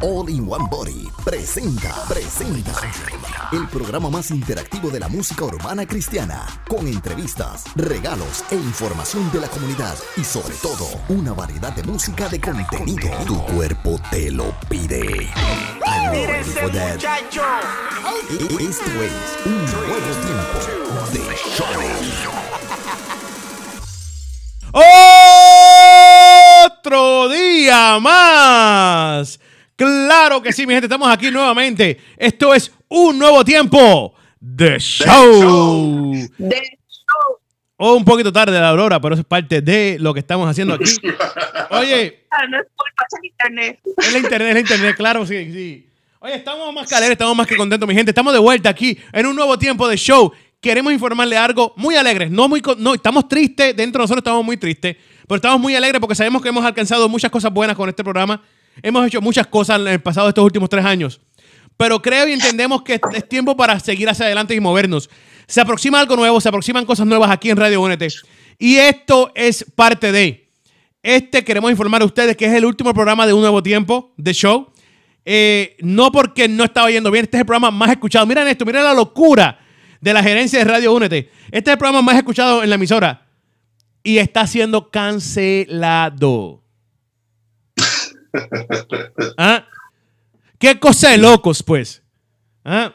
All in One Body presenta, presenta el programa más interactivo de la música urbana cristiana, con entrevistas, regalos e información de la comunidad y sobre todo una variedad de música de contenido. Tu cuerpo te lo pide. Are you ready for that? E- Esto es un nuevo tiempo de show. Otro día más. Claro que sí, mi gente, estamos aquí nuevamente. Esto es un nuevo tiempo de show. de show. O un poquito tarde la aurora, pero eso es parte de lo que estamos haciendo aquí. Oye, Ah, no es culpa es el internet. es la internet, es la internet, claro, sí, sí. Oye, estamos más que alegres, estamos más que contentos, mi gente. Estamos de vuelta aquí en un nuevo tiempo de show. Queremos informarle algo muy alegres. No muy, no, estamos tristes, dentro de nosotros estamos muy tristes, pero estamos muy alegres porque sabemos que hemos alcanzado muchas cosas buenas con este programa. Hemos hecho muchas cosas en el pasado de estos últimos tres años. Pero creo y entendemos que es tiempo para seguir hacia adelante y movernos. Se aproxima algo nuevo, se aproximan cosas nuevas aquí en Radio Únete. Y esto es parte de. Este queremos informar a ustedes que es el último programa de un nuevo tiempo de show. Eh, no porque no estaba yendo bien, este es el programa más escuchado. Miren esto, miren la locura de la gerencia de Radio Únete. Este es el programa más escuchado en la emisora y está siendo cancelado. ¿Ah? ¿Qué cosa de locos, pues? ¿Ah?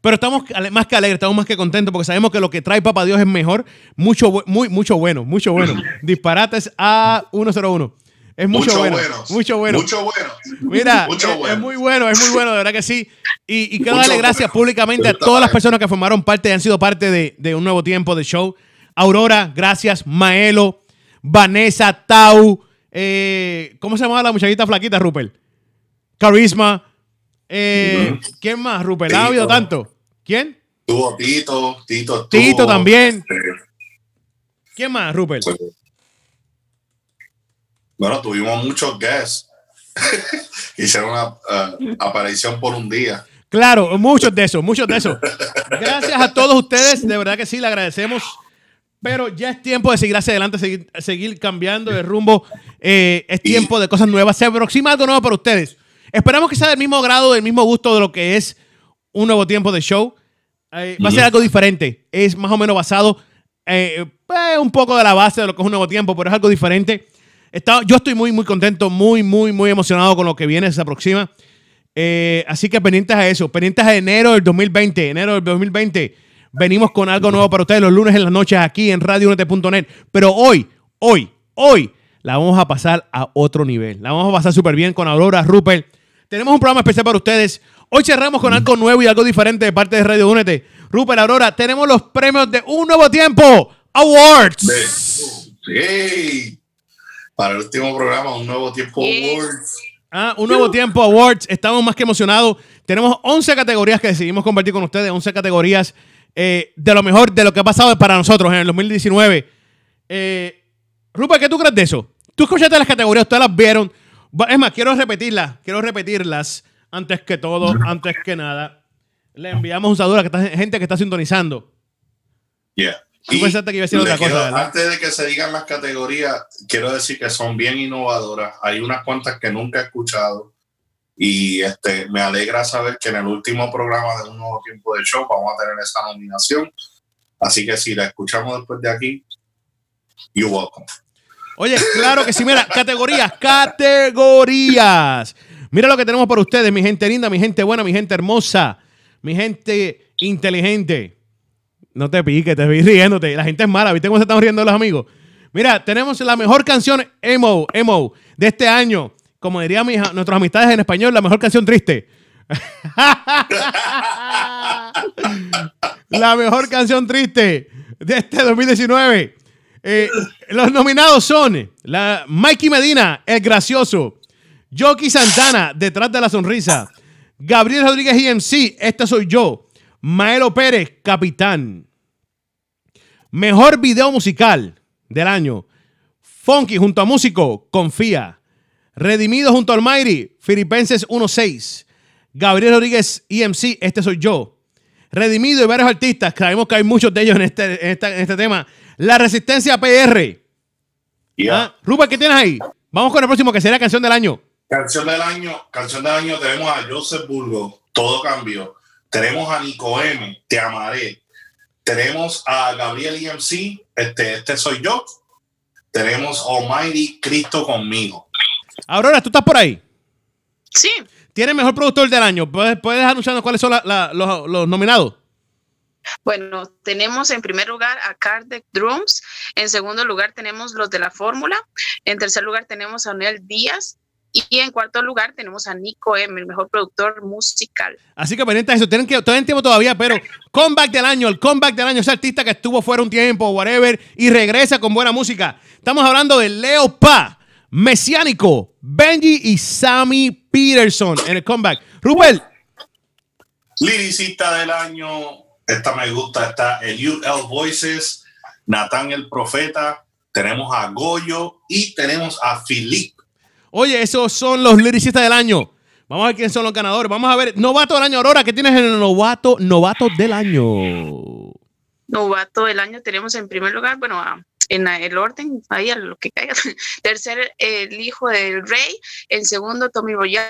Pero estamos más que alegres, estamos más que contentos porque sabemos que lo que trae Papá Dios es mejor. Mucho, muy, mucho bueno, mucho bueno. Disparates A101. Es mucho, bueno. buenos. Mucho bueno. Mucho bueno. Mira, Mucho es, es bueno. muy bueno, es muy bueno, de verdad que sí. Y, y quiero Mucho darle gracias bueno. públicamente a todas las personas que formaron parte y han sido parte de, de un nuevo tiempo de show. Aurora, gracias. Maelo, Vanessa, Tau. Eh, ¿Cómo se llamaba la muchachita flaquita, Rupert? Carisma. Eh, ¿Quién más, Rupert? ¿Ha habido tanto? ¿Quién? Tuvo Tito, Tito. Tito también. eh, ¿Quién más, Rupert? pues, bueno, tuvimos muchos guests. Hicieron una aparición por un día. Claro, muchos de esos, muchos de esos. Gracias a todos ustedes, de verdad que sí, le agradecemos. Pero ya es tiempo de seguir hacia adelante, seguir, seguir cambiando de rumbo. Eh, es tiempo de cosas nuevas. Se aproxima algo nuevo para ustedes. Esperamos que sea del mismo grado, del mismo gusto de lo que es un nuevo tiempo de show. Eh, va a ser algo diferente. Es más o menos basado eh, pues, un poco de la base de lo que es un nuevo tiempo, pero es algo diferente. Está- yo estoy muy, muy contento, muy, muy, muy emocionado con lo que viene, se aproxima. Eh, así que pendientes a eso, pendientes a enero del 2020, enero del 2020. Venimos con algo nuevo para ustedes los lunes en las noches aquí en radiounete.net. Pero hoy, hoy, hoy la vamos a pasar a otro nivel. La vamos a pasar súper bien con Aurora, Rupert. Tenemos un programa especial para ustedes. Hoy cerramos con algo nuevo y algo diferente de parte de Radio Únete. Rupert, Aurora, tenemos los premios de Un Nuevo Tiempo Awards. Sí. Para el último programa, un nuevo tiempo Yes. Awards. Ah, un nuevo tiempo Awards. Estamos más que emocionados. Tenemos 11 categorías que decidimos compartir con ustedes. 11 categorías eh, de lo mejor de lo que ha pasado para nosotros en el 2019. Eh, Rupert, ¿qué tú crees de eso? Tú escuchaste las categorías, ustedes las vieron. Es más, quiero repetirlas. Quiero repetirlas antes que todo, antes que nada. Le enviamos un saludo a la gente que está sintonizando. Yeah. Tú pensaste que iba a decir otra cosa. Antes de que se digan las categorías, quiero decir que son bien innovadoras. Hay unas cuantas que nunca he escuchado. Y este me alegra saber que en el último programa de un nuevo tiempo de show vamos a tener esa nominación. Así que si la escuchamos después de aquí, you're welcome. Oye, claro que sí. Mira, categorías, categorías. Mira lo que tenemos para ustedes, mi gente linda, mi gente buena, mi gente hermosa, mi gente inteligente. No te piques, te vi riéndote. La gente es mala, ¿viste cómo se están riendo los amigos? Mira, tenemos la mejor canción emo, emo de este año. Como dirían mis, nuestras amistades en español, la mejor canción triste. la mejor canción triste de este 2019. Eh, los nominados son la Mikey Medina, el gracioso, Jockey Santana, detrás de la sonrisa, Gabriel Rodríguez IMC, este soy yo, Maelo Pérez, capitán. Mejor video musical del año, Funky junto a músico, confía. Redimido junto al Almighty, Filipenses 1.6. Gabriel Rodríguez EMC, este soy yo. Redimido y varios artistas, sabemos que hay muchos de ellos en este, en en este tema. La Resistencia PR. Yeah. Ah, Rupert, ¿qué tienes ahí? Vamos con el próximo, que será canción del año. Canción del año, canción del año tenemos a Joseph Burgo, Todo cambió. Tenemos a Nico M, Te amaré. Tenemos a Gabriel EMC, este, este soy yo. Tenemos Almighty Cristo conmigo. Aurora, ¿tú estás por ahí? Sí, ¿Tienes mejor productor del año? ¿Puedes, puedes anunciarnos cuáles son la- la- los, los nominados? Bueno, tenemos en primer lugar a Kardec Drums, en segundo lugar tenemos los de la fórmula, en tercer lugar tenemos a Onel Díaz y en cuarto lugar tenemos a Nico M, el mejor productor musical. Así que pendiente de eso. Tienen que, tienen tiempo todavía, pero comeback del año, el comeback del año, ese artista que estuvo fuera un tiempo, whatever, y regresa con buena música. Estamos hablando de Leo Pa, Mesiánico, Benji y Sammy Peterson en el comeback. Rupert, Liricista del año, esta me gusta, está Eliud L. Voices, Natán el Profeta, tenemos a Goyo y tenemos a Philip. oye, esos son los lyricistas del año. Vamos a ver quiénes son los ganadores. Vamos a ver, novato del año, Aurora, ¿qué tienes en el novato, novato del año? Novato del año tenemos en primer lugar, bueno, a- en el orden, ahí a lo que caiga. Tercer, el hijo del rey. En segundo, Tommy Royal,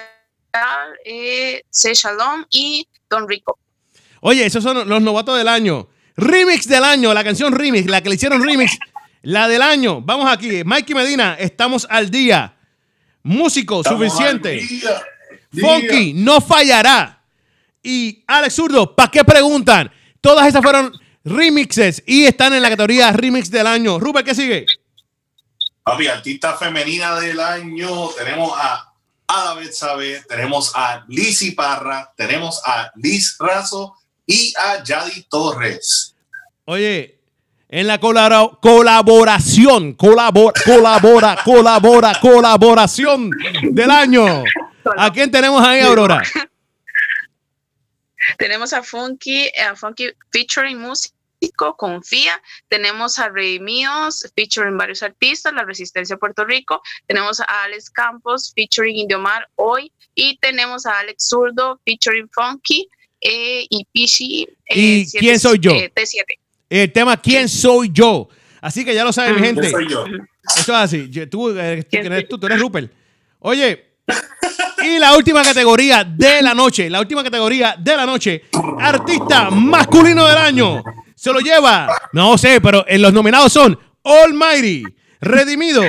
eh, C. Shalom y Don Rico. Oye, esos son los novatos del año. Remix del año, la canción remix, la que le hicieron remix, la del año. Vamos aquí, Mikey Medina, estamos al día. Músico Estamos suficiente. al día, día. Funky, no fallará. Y Alex Zurdo, ¿para qué preguntan? Todas esas fueron remixes y están en la categoría remix del año. Rupert, ¿qué sigue? Papi, artista femenina del año, tenemos a Ada Betsabe, tenemos a Lizzy Parra, tenemos a Liz Razo y a Yadi Torres. Oye, en la colabora- colaboración, colabora, colabora, colabora, colaboración del año. ¿A quién tenemos ahí, Aurora? Tenemos a Funky, a Funky featuring músico, Confía. Tenemos a Rey Míos featuring varios artistas, La Resistencia Puerto Rico. Tenemos a Alex Campos featuring Indiomar Hoy. Y tenemos a Alex Zurdo featuring Funky eh, y Pichi. ¿Y siete- quién soy yo? eh, T7. El tema ¿Quién soy yo? Así que ya lo saben, mi Mm. gente. Soy yo. Eso es así. Yo- Tú, eh, tú, ¿Quién ¿quién eres soy tú? Tú eres Rupert. Oye, y la última categoría de la noche, la última categoría de la noche, artista masculino del año. Se lo lleva, no sé, pero en los nominados son Almighty, Redimido,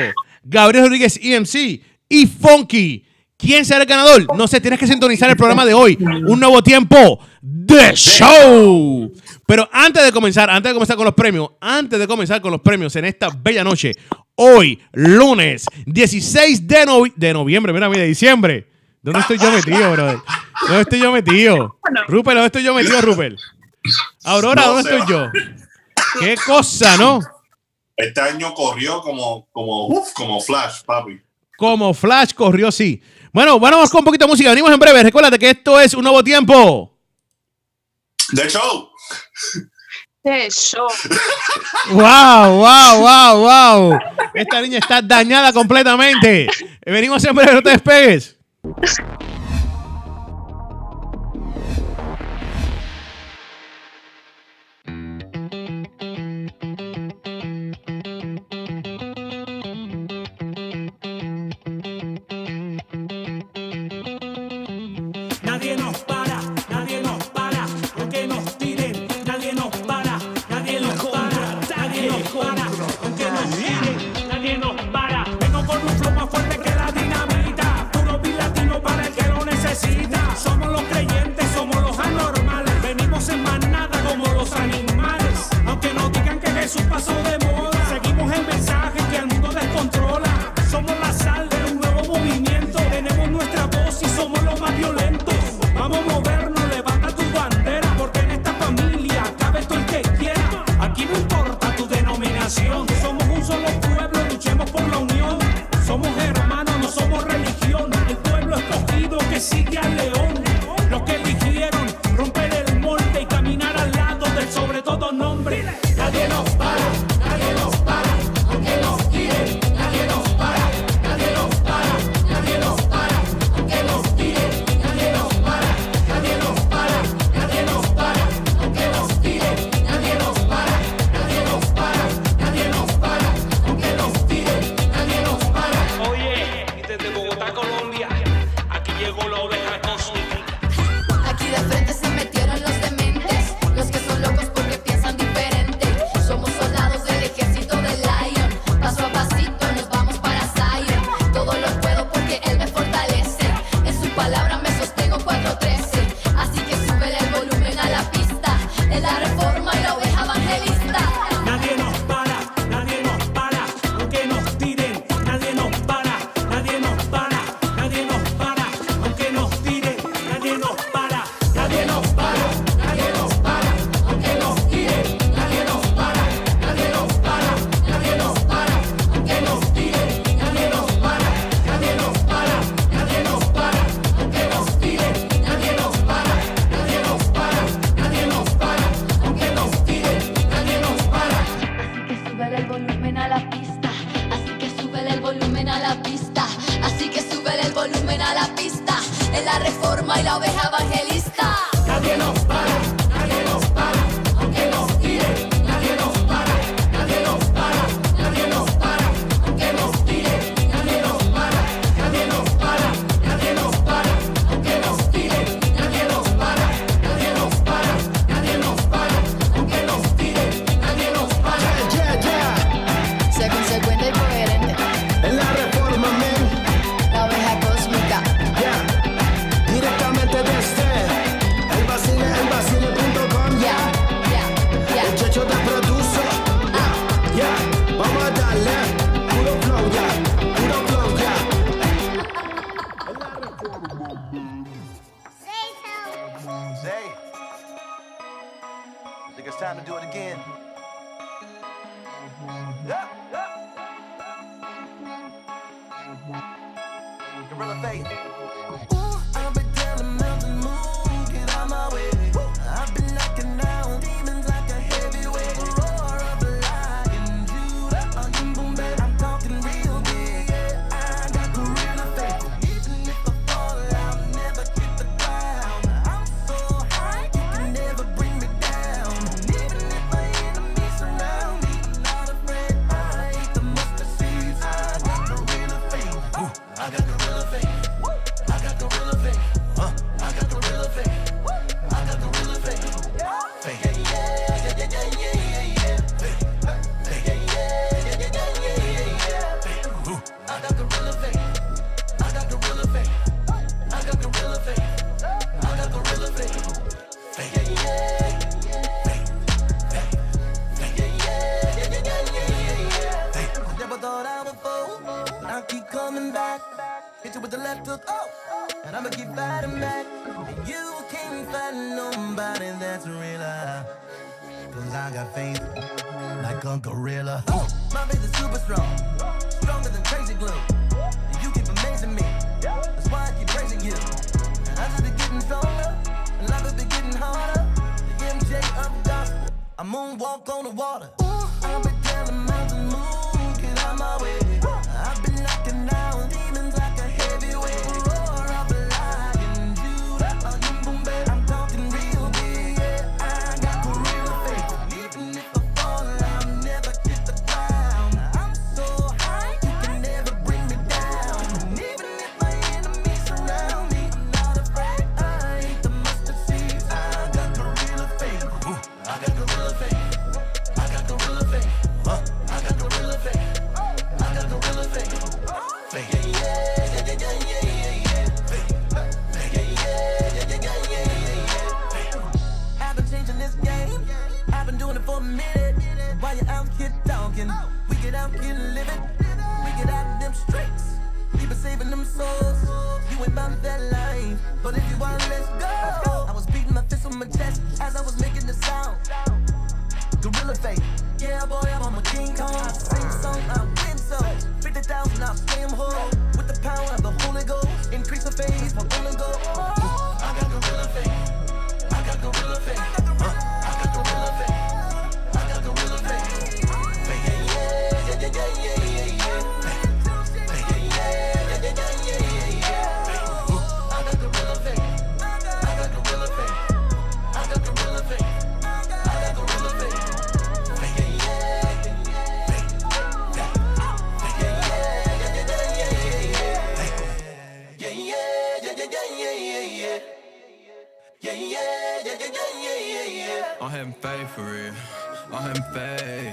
Gabriel Rodríguez EMC y Funky. ¿Quién será el ganador? No sé, tienes que sintonizar el programa de hoy. Un nuevo tiempo de show. Pero antes de comenzar, antes de comenzar con los premios, antes de comenzar con los premios en esta bella noche, hoy, lunes 16 de, novi- de noviembre, mira, mira, de diciembre. ¿Dónde estoy yo metido, brother? ¿Dónde estoy yo metido? Rupert, ¿dónde estoy yo metido, Rupert? Aurora, ¿dónde estoy yo? Qué cosa, ¿no? Este año corrió como, como, uf, como flash, papi. Como Flash corrió, sí. Bueno, vamos con un poquito de música. Venimos en breve. Recuérdate que esto es un nuevo tiempo. De show. De show. ¡Wow, wow, wow, wow! Esta niña está dañada completamente. Venimos en breve, no te despegues.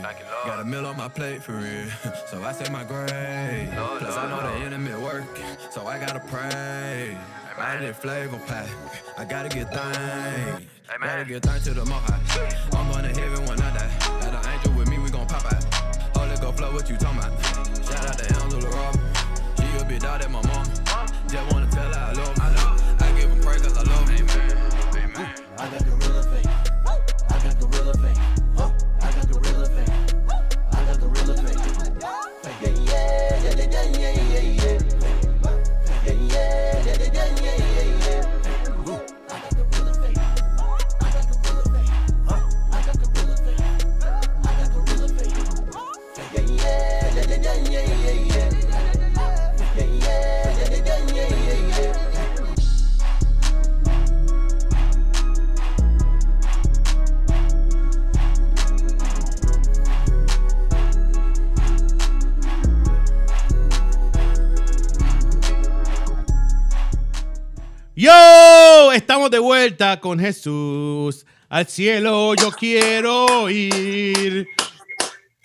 plate. Got a meal on my plate for real, so I say my grace. Plus I know the enemy working, so I gotta pray. I need flavor pack, I gotta get thang. Gotta get thang to the mohawk. I'm going to heaven when I die. Got an angel with me, we gon' pop out. Holy go flow, what you talking about? Shout out to Angela Rob. She a big dog at my mom. Just wanna tell her I love her. De vuelta con Jesús. Al cielo yo quiero ir.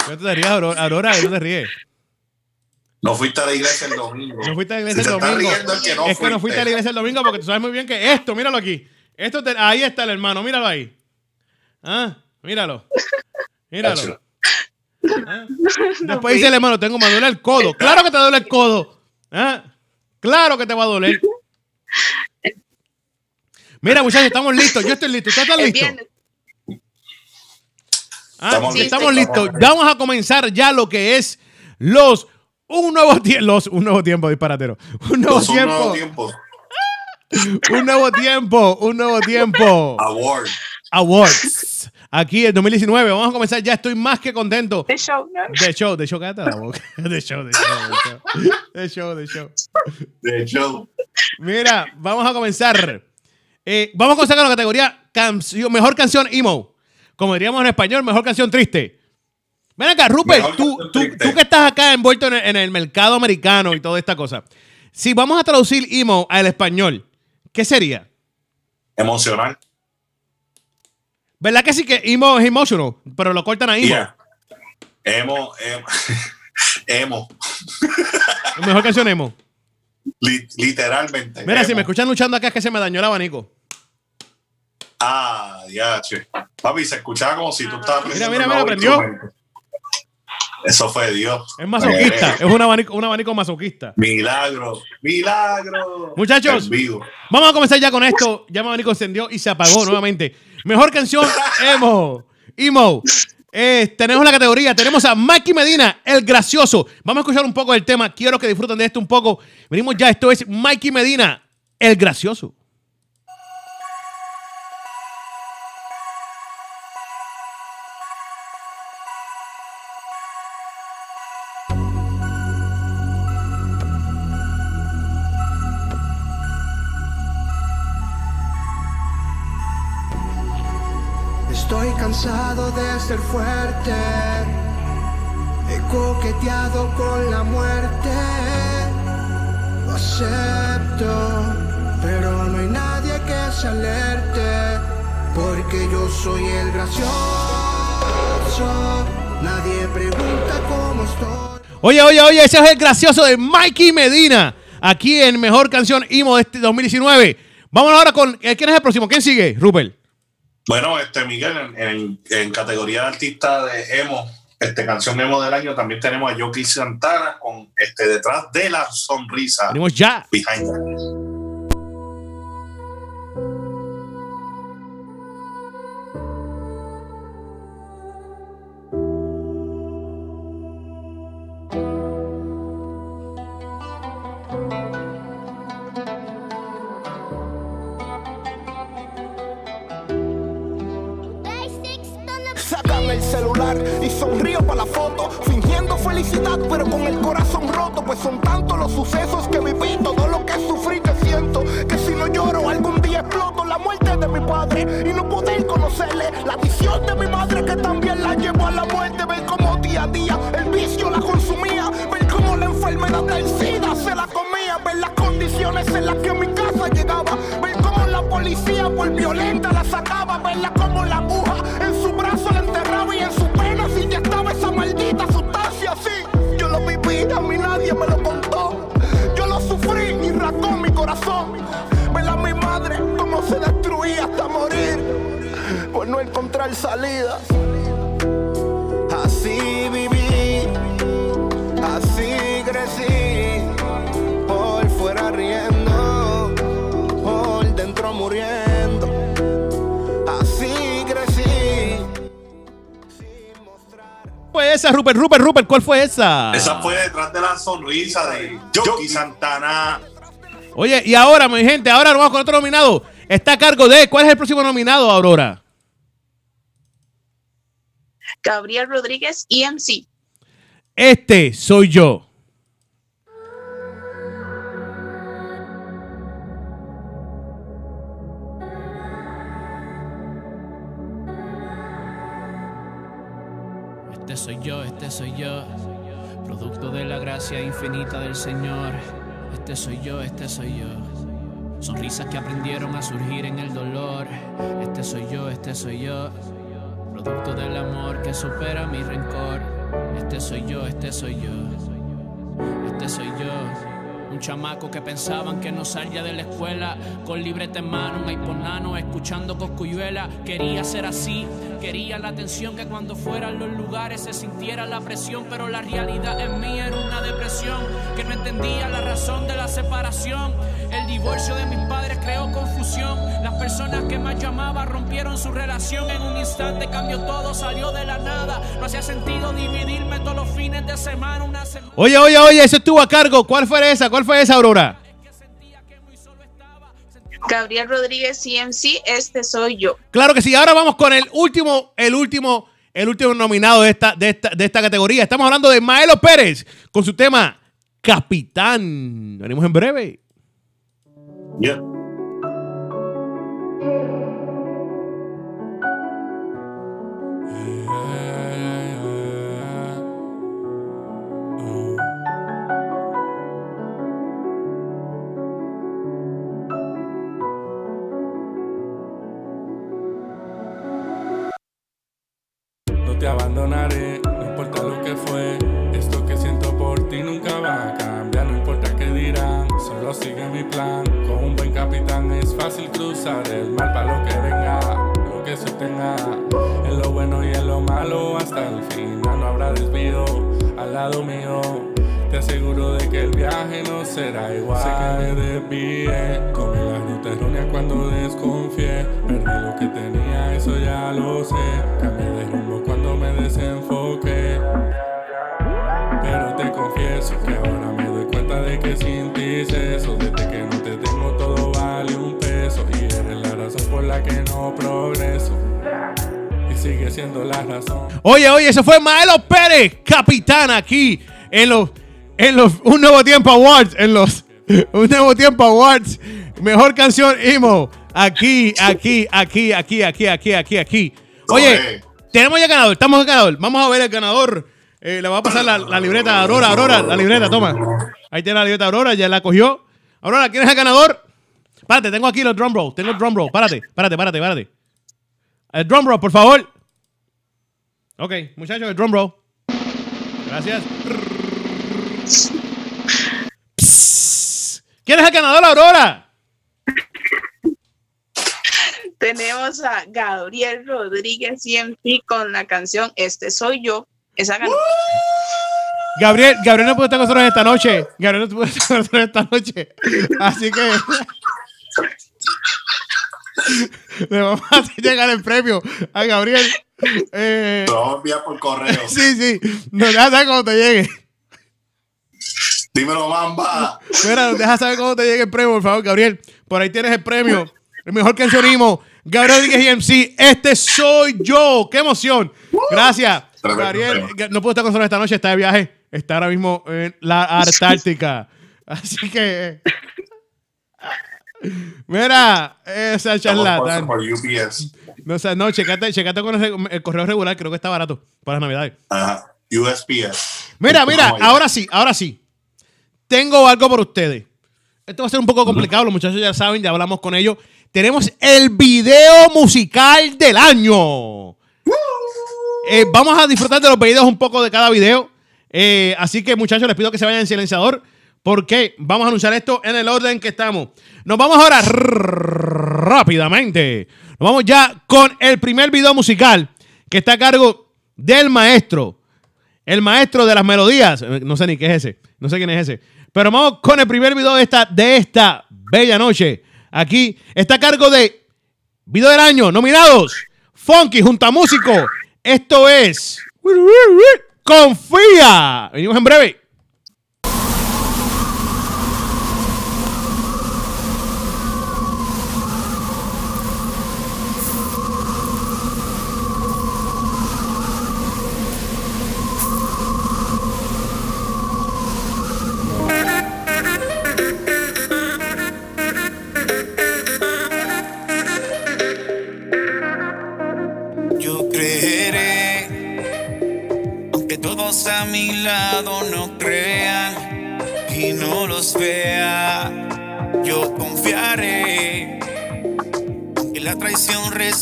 ¿Qué te ríes, Aurora? Aurora ¿Qué te ríes? No fuiste a la iglesia el domingo. No fuiste a la iglesia el domingo. Es que, no, es fuiste a la iglesia el domingo porque tú sabes muy bien que esto, míralo aquí. Esto ahí está el hermano, míralo ahí. Ah, míralo. Míralo. Ah. Después dice el hermano, tengo me duele el codo. Claro que te duele el codo. ¿Ah? Claro que te va a doler. Mira, muchachos, estamos listos. Yo estoy listo. ¿Usted está listo? Ah, estamos, listos. estamos listos. Vamos a comenzar ya lo que es los un nuevo tiempo. Un nuevo tiempo, disparatero. Un nuevo tiempo. Un nuevo tiempo. un nuevo tiempo. Un nuevo tiempo. Award. Awards. Aquí el 2019. Vamos a comenzar. Ya estoy más que contento. The show, ¿no? The show, the show, cállate la. The show, the show, the show. The show, the show. The show. Mira, vamos a comenzar. Eh, vamos a comenzar con la categoría mejor canción emo. Como diríamos en español, mejor canción triste. Ven acá, Rupert, tú, tú, tú que estás acá envuelto en el, en el mercado americano y toda esta cosa. Si vamos a traducir emo al español, ¿qué sería? emocional. ¿Verdad que sí que emo es emotional? Pero lo cortan a emo. Yeah. Emo, emo, emo. Mejor canción emo. Li- literalmente. Mira, si me escuchan luchando acá es que se me dañó el abanico. Ah, ya, che. Papi, se escuchaba como si tú estabas Mira, mira, mira, instrumento. Eso fue Dios. Es masoquista, es un abanico, un abanico masoquista. Milagro, milagro. Muchachos. Vamos a comenzar ya con esto. Ya mi abanico encendió y se apagó nuevamente. Mejor canción, emo. Emo. Eh, tenemos la categoría. Tenemos a Mikey Medina, el gracioso. Vamos a escuchar un poco del tema. Quiero que disfruten de esto un poco. Venimos ya. Esto es Mikey Medina, el gracioso. Cansado de ser fuerte. He coqueteado con la muerte. Lo acepto, pero no hay nadie que se alerte. Porque yo soy el gracioso. Nadie pregunta cómo estoy. Oye, oye, oye, ese es el gracioso de Mikey Medina. Aquí en Mejor Canción Emo de este 2019. Vamos ahora con. ¿Quién es el próximo? ¿Quién sigue? Rupert. Bueno, este Miguel, en, en- en categoría de artista de emo, este canción emo del año, también tenemos a Yoki Santana con este detrás de la sonrisa. Venimos ya. Behind felicidad, pero con el corazón roto. Pues son tantos los sucesos que viví, todo lo que sufrí, que siento que si no lloro algún día exploto. La muerte de mi padre y no poder conocerle, la visión de mi madre que también la llevó a la muerte. Ver cómo día a día el vicio la consumía, ver cómo la enfermedad del SIDA se la comía, ver las condiciones en las que mi casa llegaba, ver cómo la policía por violenta la sacaba, verla como la aguja en su brazo la enterraba y en su pena si ya estaba esa maldita así. Yo lo viví, a mí nadie me lo contó. Yo lo sufrí y rasgó mi corazón. Ver a mi madre cómo se destruía hasta morir por no encontrar salida. Así viví, así crecí, por fuera riendo, por dentro muriendo. Pues esa, Rupert, Rupert, Rupert, ¿cuál fue esa? Esa fue detrás de la sonrisa de Yoki Santana. Oye, y ahora, mi gente, ahora nos vamos con otro nominado. Está a cargo de. ¿Cuál es el próximo nominado, Aurora? Gabriel Rodríguez, EMC. Este soy yo. Este soy yo, este soy yo, producto de la gracia infinita del Señor. Este soy yo, este soy yo. Sonrisas que aprendieron a surgir en el dolor. Este soy yo, este soy yo, producto del amor que supera mi rencor. Este soy yo, este soy yo, este soy yo. Un chamaco que pensaban que no salía de la escuela Con libreta en mano, un nano Escuchando coscuyuela Quería ser así, quería la atención Que cuando fuera a los lugares se sintiera la presión Pero la realidad en mí era una depresión Que no entendía la razón de la separación. El divorcio de mis padres creó confusión. Las personas que más llamaba rompieron su relación. En un instante cambió todo, salió de la nada. No hacía sentido dividirme todos los fines de semana semana Oye, oye, oye, eso estuvo a cargo. ¿Cuál fue esa? ¿Cuál fue esa, Aurora? Gabriel Rodríguez CMC, este soy yo. Claro que sí. Ahora vamos con el último, el último, el último nominado de esta, de esta, de esta categoría. Estamos hablando de Maelo Pérez con su tema Capitán. Venimos en breve. Yeah. Con un buen capitán es fácil cruzar el mar para lo que venga, lo que se tenga. En lo bueno y en lo malo hasta el final no habrá desvío al lado mío. Te aseguro de que el viaje no será igual. Sé que me desvié, tomé la ruta errónea cuando desconfié. Perdí lo que tenía, eso ya lo sé. Cambié de rumbo cuando me desenfoqué. Pero te confieso que ahora me doy cuenta de que sin ti es eso. Desde que no te tengo todo vale un peso. Y eres la razón por la que no progreso. Y sigue siendo la razón. Oye, oye, eso fue Maelo Pérez, capitán aquí en los, en los Un Nuevo Tiempo Awards, en los Un Nuevo Tiempo Awards. Mejor canción emo. Aquí, aquí, aquí, aquí, aquí, aquí, aquí, aquí. Oye, tenemos ya ganador, estamos en ganador. Vamos a ver el ganador. Eh, le voy a pasar la, libreta a Aurora, Aurora, la libreta, toma. Ahí tiene la libreta Aurora, ya la cogió. Aurora, ¿quién es el ganador? Párate, tengo aquí los drum rolls, tengo el drum roll. Párate, párate, párate, párate. El drum roll, por favor. Ok, muchachos, el drum roll. Gracias. ¿Quién es el ganador, Aurora? Tenemos a Gabriel Rodríguez CMC con la canción Este soy yo. Esa ganó. Gabriel, Gabriel no puede estar con nosotros esta noche. Gabriel no puede estar con nosotros esta noche. Así que le vamos a hacer llegar el premio a Gabriel. Eh, Lo vamos a enviar por correo. sí, sí. Nos deja saber cuando te llegue. Dímelo, mamba. Mira, nos deja saber cuando te llegue el premio, por favor, Gabriel. Por ahí tienes el premio. El mejor cancionismo. Gabriel Rodríguez EMC. Este soy yo. ¡Qué emoción! Gracias. Gabriel, no puede estar con nosotros esta noche. Está de viaje. Está ahora mismo en la Antártica. Así que... Mira, esa charlatán. No, o sea, no, checate, checate con el, el correo regular. Creo que está barato para las navidades. Ajá. USPS. Mira, mira, ahora sí, ahora sí. Tengo algo por ustedes. Esto va a ser un poco complicado, los muchachos ya saben, ya hablamos con ellos. Tenemos el video musical del año. Eh, vamos a disfrutar de los videos un poco de cada video. Eh, así que, muchachos, les pido que se vayan en silenciador. Porque vamos a anunciar esto en el orden que estamos. Nos vamos ahora rápidamente. Nos vamos ya con el primer video musical que está a cargo del maestro. El maestro de las melodías. Eh, No sé ni qué es ese. No sé quién es ese. Pero vamos con el primer video de esta, de esta bella noche. Aquí está a cargo de Video del Año. Nominados. Funky junto a músico. Esto es. Confía. Venimos en breve.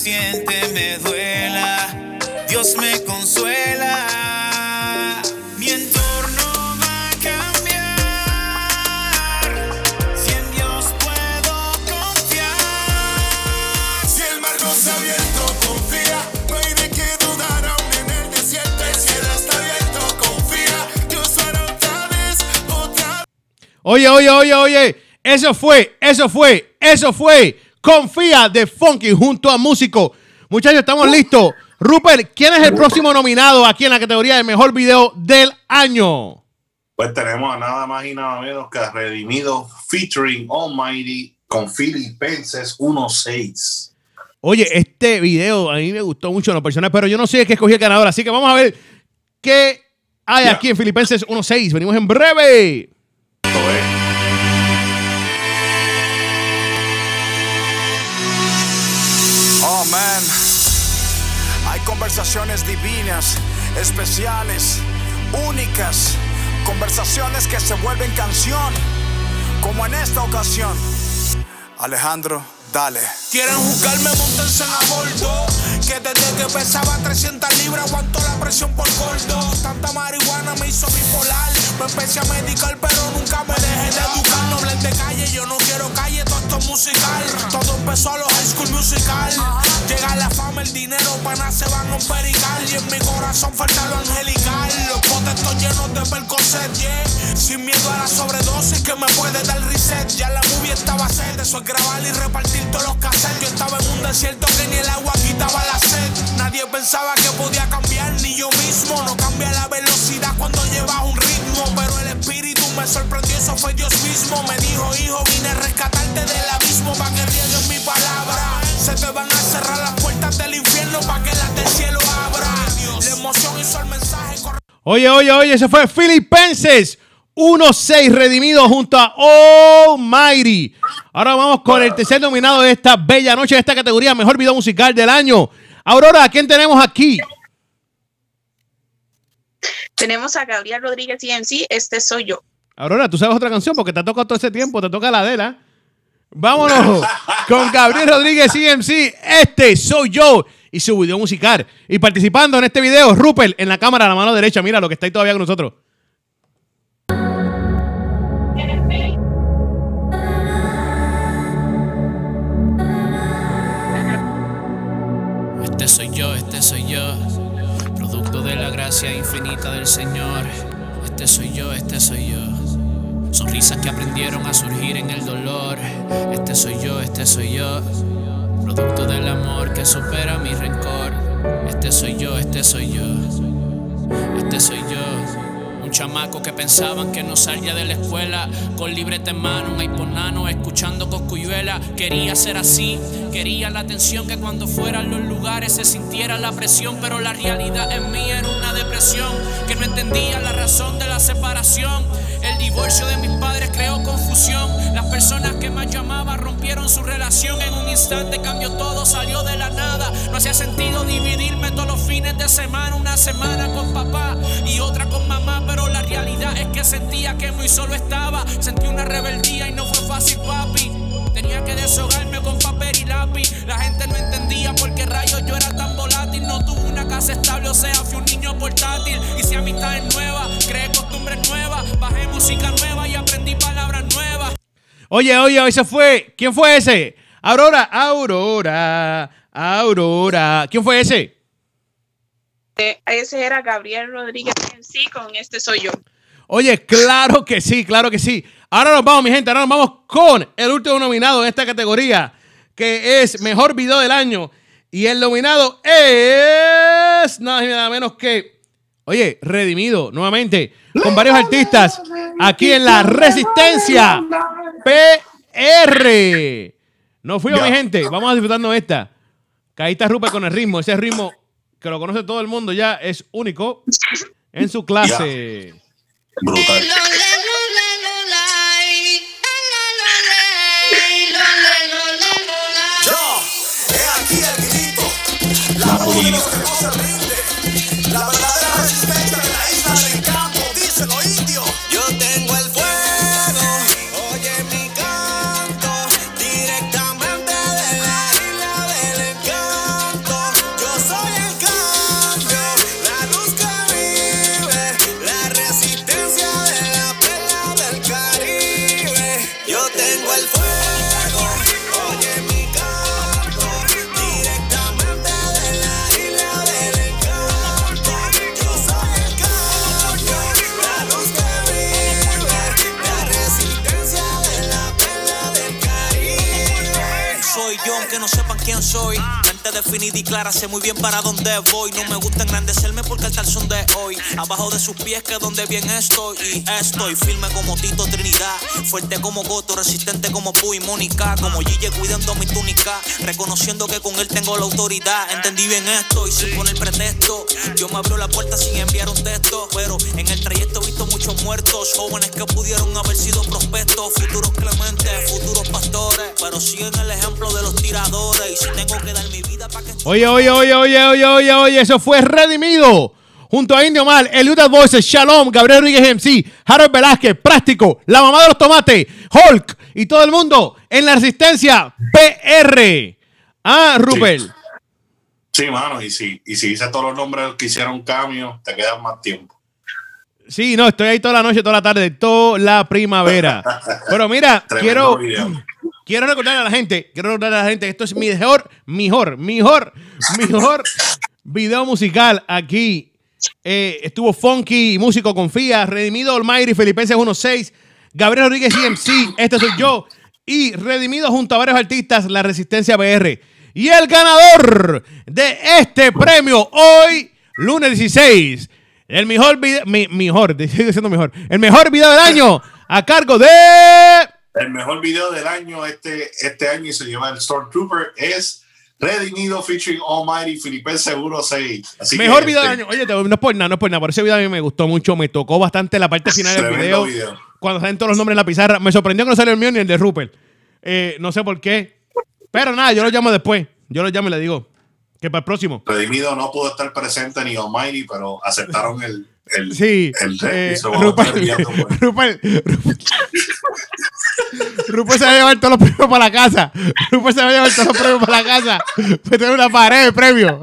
siente me duela, Dios me consuela. Mi entorno va a cambiar, si en Dios puedo confiar. Si el mar no se abierto, confía, no hay de qué dudar aún en el desierto. El cielo está abierto, confía, Dios hará otra vez, otra Oye, oye, oye, oye, eso fue, eso fue, eso fue. Confía de Funky junto a Músico. Muchachos, estamos listos. Rupert, ¿quién es el próximo nominado aquí en la categoría de mejor video del año? Pues tenemos a nada más y nada menos que a Redimido featuring Almighty con Filipenses 1.6. Oye, este video a mí me gustó mucho en lo personal, pero yo no sé qué escogí el ganador, así que vamos a ver qué hay aquí en Filipenses 1.6. Venimos en breve. Conversaciones divinas, especiales, únicas, conversaciones que se vuelven canción, como en esta ocasión. Alejandro, dale. Quieren juzgarme, montarse en a bordo. Que desde que pesaba 300 libras aguantó la presión por gordo. Tanta marihuana me hizo bipolar. Me empecé a medicar, pero nunca me dejé de educar. No hables de calle, yo no quiero calle, todo esto es musical. Todo empezó a los high school musical. Llega la fama, el dinero, panas se van a un. Y en mi corazón falta lo angelical. Los potes están llenos de percocet, yeah. Sin miedo a la sobredosis que me puede dar reset. Ya la movie estaba sed, eso es grabar y repartir todos los cassettes. Yo estaba en un desierto que ni el agua quitaba la sed. Nadie pensaba que podía cambiar, ni yo mismo. No cambia la velocidad cuando llevas un ritmo. Pero el espíritu me sorprendió, eso fue Dios mismo. Me dijo, hijo, vine a rescatarte del abismo para que palabra. Se te van a cerrar las puertas del infierno para que las del cielo abra. La emoción hizo el mensaje correcto. Oye, oye, oye, ese fue Filipenses 1-6 redimido junto a Almighty. Ahora vamos con el tercer nominado de esta bella noche de esta categoría, mejor video musical del año. Aurora, ¿quién tenemos aquí? Tenemos a Gabriel Rodríguez EMC, este soy yo. Aurora, ¿tú sabes otra canción? Porque te toca todo ese tiempo, te toca la de la. Vámonos con Gabriel Rodríguez EMC. Este soy yo y su video musical. Y participando en este video, Rupert en la cámara la mano derecha. Mira lo que está ahí todavía con nosotros. Este soy yo, este soy yo, producto de la gracia infinita del Señor. Este soy yo, este soy yo. Sonrisas que aprendieron a surgir en el dolor. Este soy yo, este soy yo, producto del amor que supera mi rencor. Este soy yo, este soy yo, este soy yo. Chamaco que pensaban que no salía de la escuela con libreta en mano, un nano, escuchando coscuyuela. Quería ser así, quería la atención que cuando fueran los lugares se sintiera la presión, pero la realidad en mí era una depresión que no entendía la razón de la separación. El divorcio de mis padres creó confusión. Personas que más llamaba rompieron su relación. En un instante cambió todo, salió de la nada. No hacía sentido dividirme todos los fines de semana. Una semana con papá y otra con mamá. Pero la realidad es que sentía que muy solo estaba. Sentí una rebeldía y no fue fácil, papi. Tenía que deshogarme con papel y lápiz. La gente no entendía por qué rayos yo era tan volátil. No tuve una casa estable, o sea, fui un niño portátil. Hice amistades nuevas, creé costumbres nuevas, bajé música nueva y aprendí nuevas. Oye, oye, ese fue. ¿Quién fue ese? Aurora, Aurora, Aurora. ¿Quién fue ese? Eh, ese era Gabriel Rodríguez EMC, con este soy yo. Oye, claro que sí, claro que sí. Ahora nos vamos, mi gente, ahora nos vamos con el último nominado en esta categoría, que es Mejor Video del Año. Y el nominado es nada nada menos que, oye, Redimido, nuevamente, con varios artistas aquí en la Resistencia PR. Nos fuimos, mi gente, vamos a disfrutando esta. Está Rupert con el ritmo, ese ritmo que lo conoce todo el mundo ya, es único en su clase. Brutal. Yo, he aquí el grito, la soy. Mente y clara, sé muy bien para dónde voy. No me gusta engrandecerme porque el tal de hoy. Abajo de sus pies que donde bien estoy. Y estoy firme como Tito Trinidad. Fuerte como Goto, resistente como Puy Mónica. Como Gille cuidando mi túnica. Reconociendo que con él tengo la autoridad. Entendí bien esto y sin poner pretexto. Yo me abro la puerta sin enviar un texto. Pero en el trayecto he visto muchos muertos. Jóvenes que pudieron haber sido prospectos. Futuros clementes, futuros pastores. Pero siguen el ejemplo de los tiradores. Y si tengo que dar mi vida. Oye, oye, oye, oye, oye, oye, oye, eso fue Redimido. Junto a Indio Mal, Eliudas Voices, Shalom, Gabriel Rodríguez MC, Harold Velázquez, Práctico, La Mamá de los Tomates, Hulk y todo el mundo en la Resistencia PR. Ah, Rupert. Sí, mano, y si, y si dices todos los nombres que hicieron cambio, te quedan más tiempo. Sí, no, estoy ahí toda la noche, toda la tarde, toda la primavera. Pero mira, quiero, video. quiero recordar a la gente, quiero recordar a la gente que esto es mi mejor, mejor, mejor, mejor video musical aquí. Eh, estuvo Funky, músico confía, Redimido Almighty, Filipenses 1.6, Gabriel Rodríguez CMC, este soy yo, y Redimido junto a varios artistas, La Resistencia BR. Y el ganador de este premio hoy, lunes 16, el mejor video, mi, mejor, sigue siendo mejor, el mejor video del año a cargo de... El mejor video del año este, este año y se llama el Stormtrooper es Redimido featuring Almighty 1.6. Así que, Mejor video del este, año. Oye, te- no es por nada, no es por nada. Por ese video a mí me gustó mucho. Me tocó bastante la parte final del video. Cuando salen todos los nombres en la pizarra. Me sorprendió que no salió el mío ni el de Rupert. Eh, no sé por qué. Pero nada, yo lo llamo después. Yo lo llamo y le digo que para el próximo. Redimido no pudo estar presente ni Almighty, pero aceptaron el, el, Sí. el eh, Rupert, pues. Rupert, Rupert, Rupert se va a llevar todos los premios para la casa. Rupert se va a llevar todos los premios para la casa. Pues tiene una pared de premios.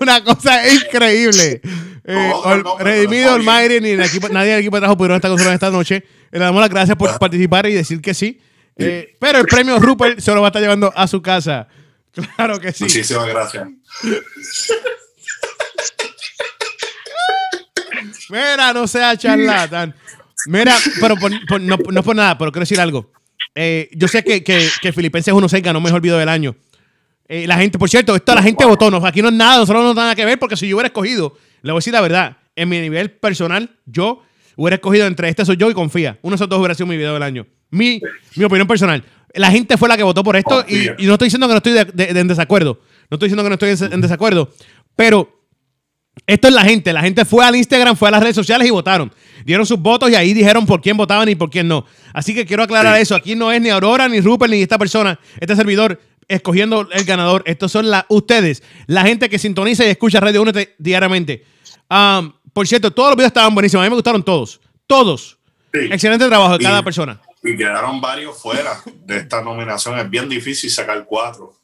Una cosa increíble. Eh, Otro Ol- nombre, Redimido, Almighty, ni el equipo, nadie del equipo de trabajo pudieron estar con nosotros esta noche. Le damos las gracias por participar y decir que sí. Eh, pero el premio Rupert se lo va a estar llevando a su casa. Claro que sí. Muchísimas gracias. Mira, no sea charlatán. Mira, pero por- por- no, no es por nada, pero quiero decir algo. Eh, yo sé que, que, que Filipenses 1.6 ganó mejor video del año. Eh, la gente, por cierto, esto la gente votó. No, aquí no es nada, nosotros no tenemos nada que ver, porque si yo hubiera escogido, le voy a decir la verdad, en mi nivel personal, yo hubiera escogido entre este soy yo y confía. Uno de esos dos hubiera sido mi video del año. Mi, mi opinión personal. La gente fue la que votó por esto y, no estoy diciendo que no estoy de- de- de- en desacuerdo. No estoy diciendo que no estoy en, en desacuerdo. Pero esto es la gente. La gente fue al Instagram, fue a las redes sociales y votaron. Dieron sus votos y ahí dijeron por quién votaban y por quién no. Así que quiero aclarar eso. Aquí no es ni Aurora, ni Rupert, ni esta persona, este servidor escogiendo el ganador. Estos son la, ustedes, la gente que sintoniza y escucha Radio Únete diariamente. Um, por cierto, todos los videos estaban buenísimos. A mí me gustaron todos. Todos. Sí. Excelente trabajo de cada persona. Y quedaron varios fuera de esta nominación. Es bien difícil sacar cuatro.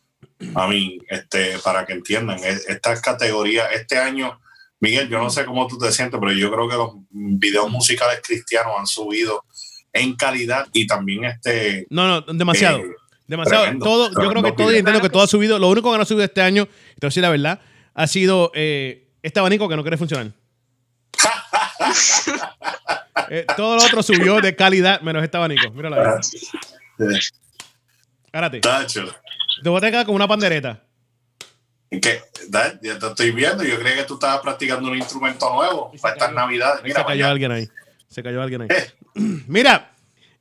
A mí, este, para que entiendan, es- esta categoría, este año, Miguel, yo no sé cómo tú te sientes, pero yo creo que los videos musicales cristianos han subido en calidad y también este. No, no, demasiado. Eh, demasiado. tremendo, todo, yo creo que todo, y entiendo que todo ha subido. Lo único que no ha subido este año, te voy a decir la verdad, ha sido eh, este abanico que no quiere funcionar. Eh, todo lo otro subió de calidad, menos este abanico. Míralo ahí. eh, Párate. Tacho. Te voy a tener como una pandereta. Da- ya te estoy viendo. Yo creía que tú estabas practicando un instrumento nuevo para estas navidades. Mira, se cayó alguien ahí. Se cayó alguien ahí. Eh. Mira,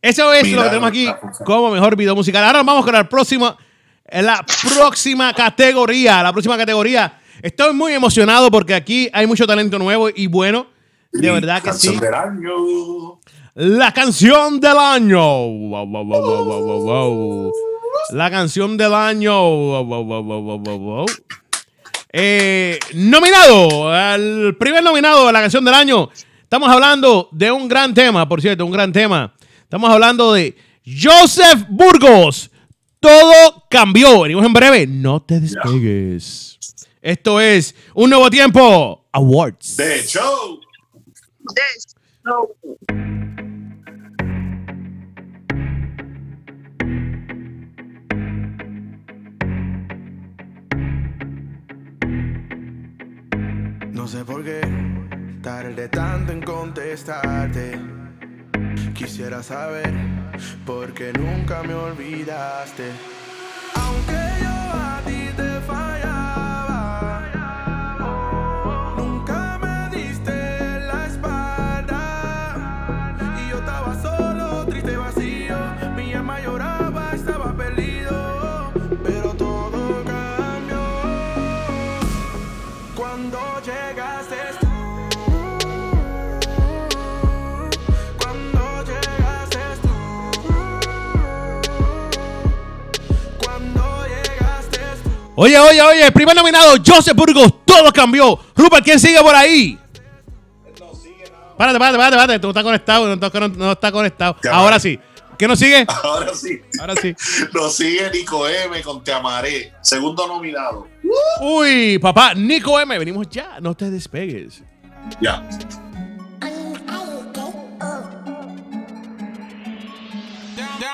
eso es Mira, lo que tenemos aquí como mejor video musical. Ahora vamos con la próxima, la próxima categoría. La próxima categoría. Estoy muy emocionado porque aquí hay mucho talento nuevo y bueno. De verdad que sí. Canción del año. La canción del año. Wow, wow, wow. La canción del año. Eh, nominado, el primer nominado de la canción del año. Estamos hablando de un gran tema, por cierto, un gran tema. Estamos hablando de Joseph Burgos. Todo cambió. Venimos en breve. No te despegues. Esto es un nuevo tiempo. Awards. De show. No sé por qué tardé tanto en contestarte. Quisiera saber por qué nunca me olvidaste. Oye, oye, oye, primer nominado, Joseph Burgos, todo cambió. Rupert, ¿quién sigue por ahí? Párate, párate, párate, párate, tú estás conectado, no está, no está conectado. Ya, Ahora sí. ¿Qué nos sigue? Ahora sí. Ahora sí. Nos sigue Nico M con Te Amaré. Segundo nominado. Uy, papá, Nico M, venimos ya, no te despegues. Ya.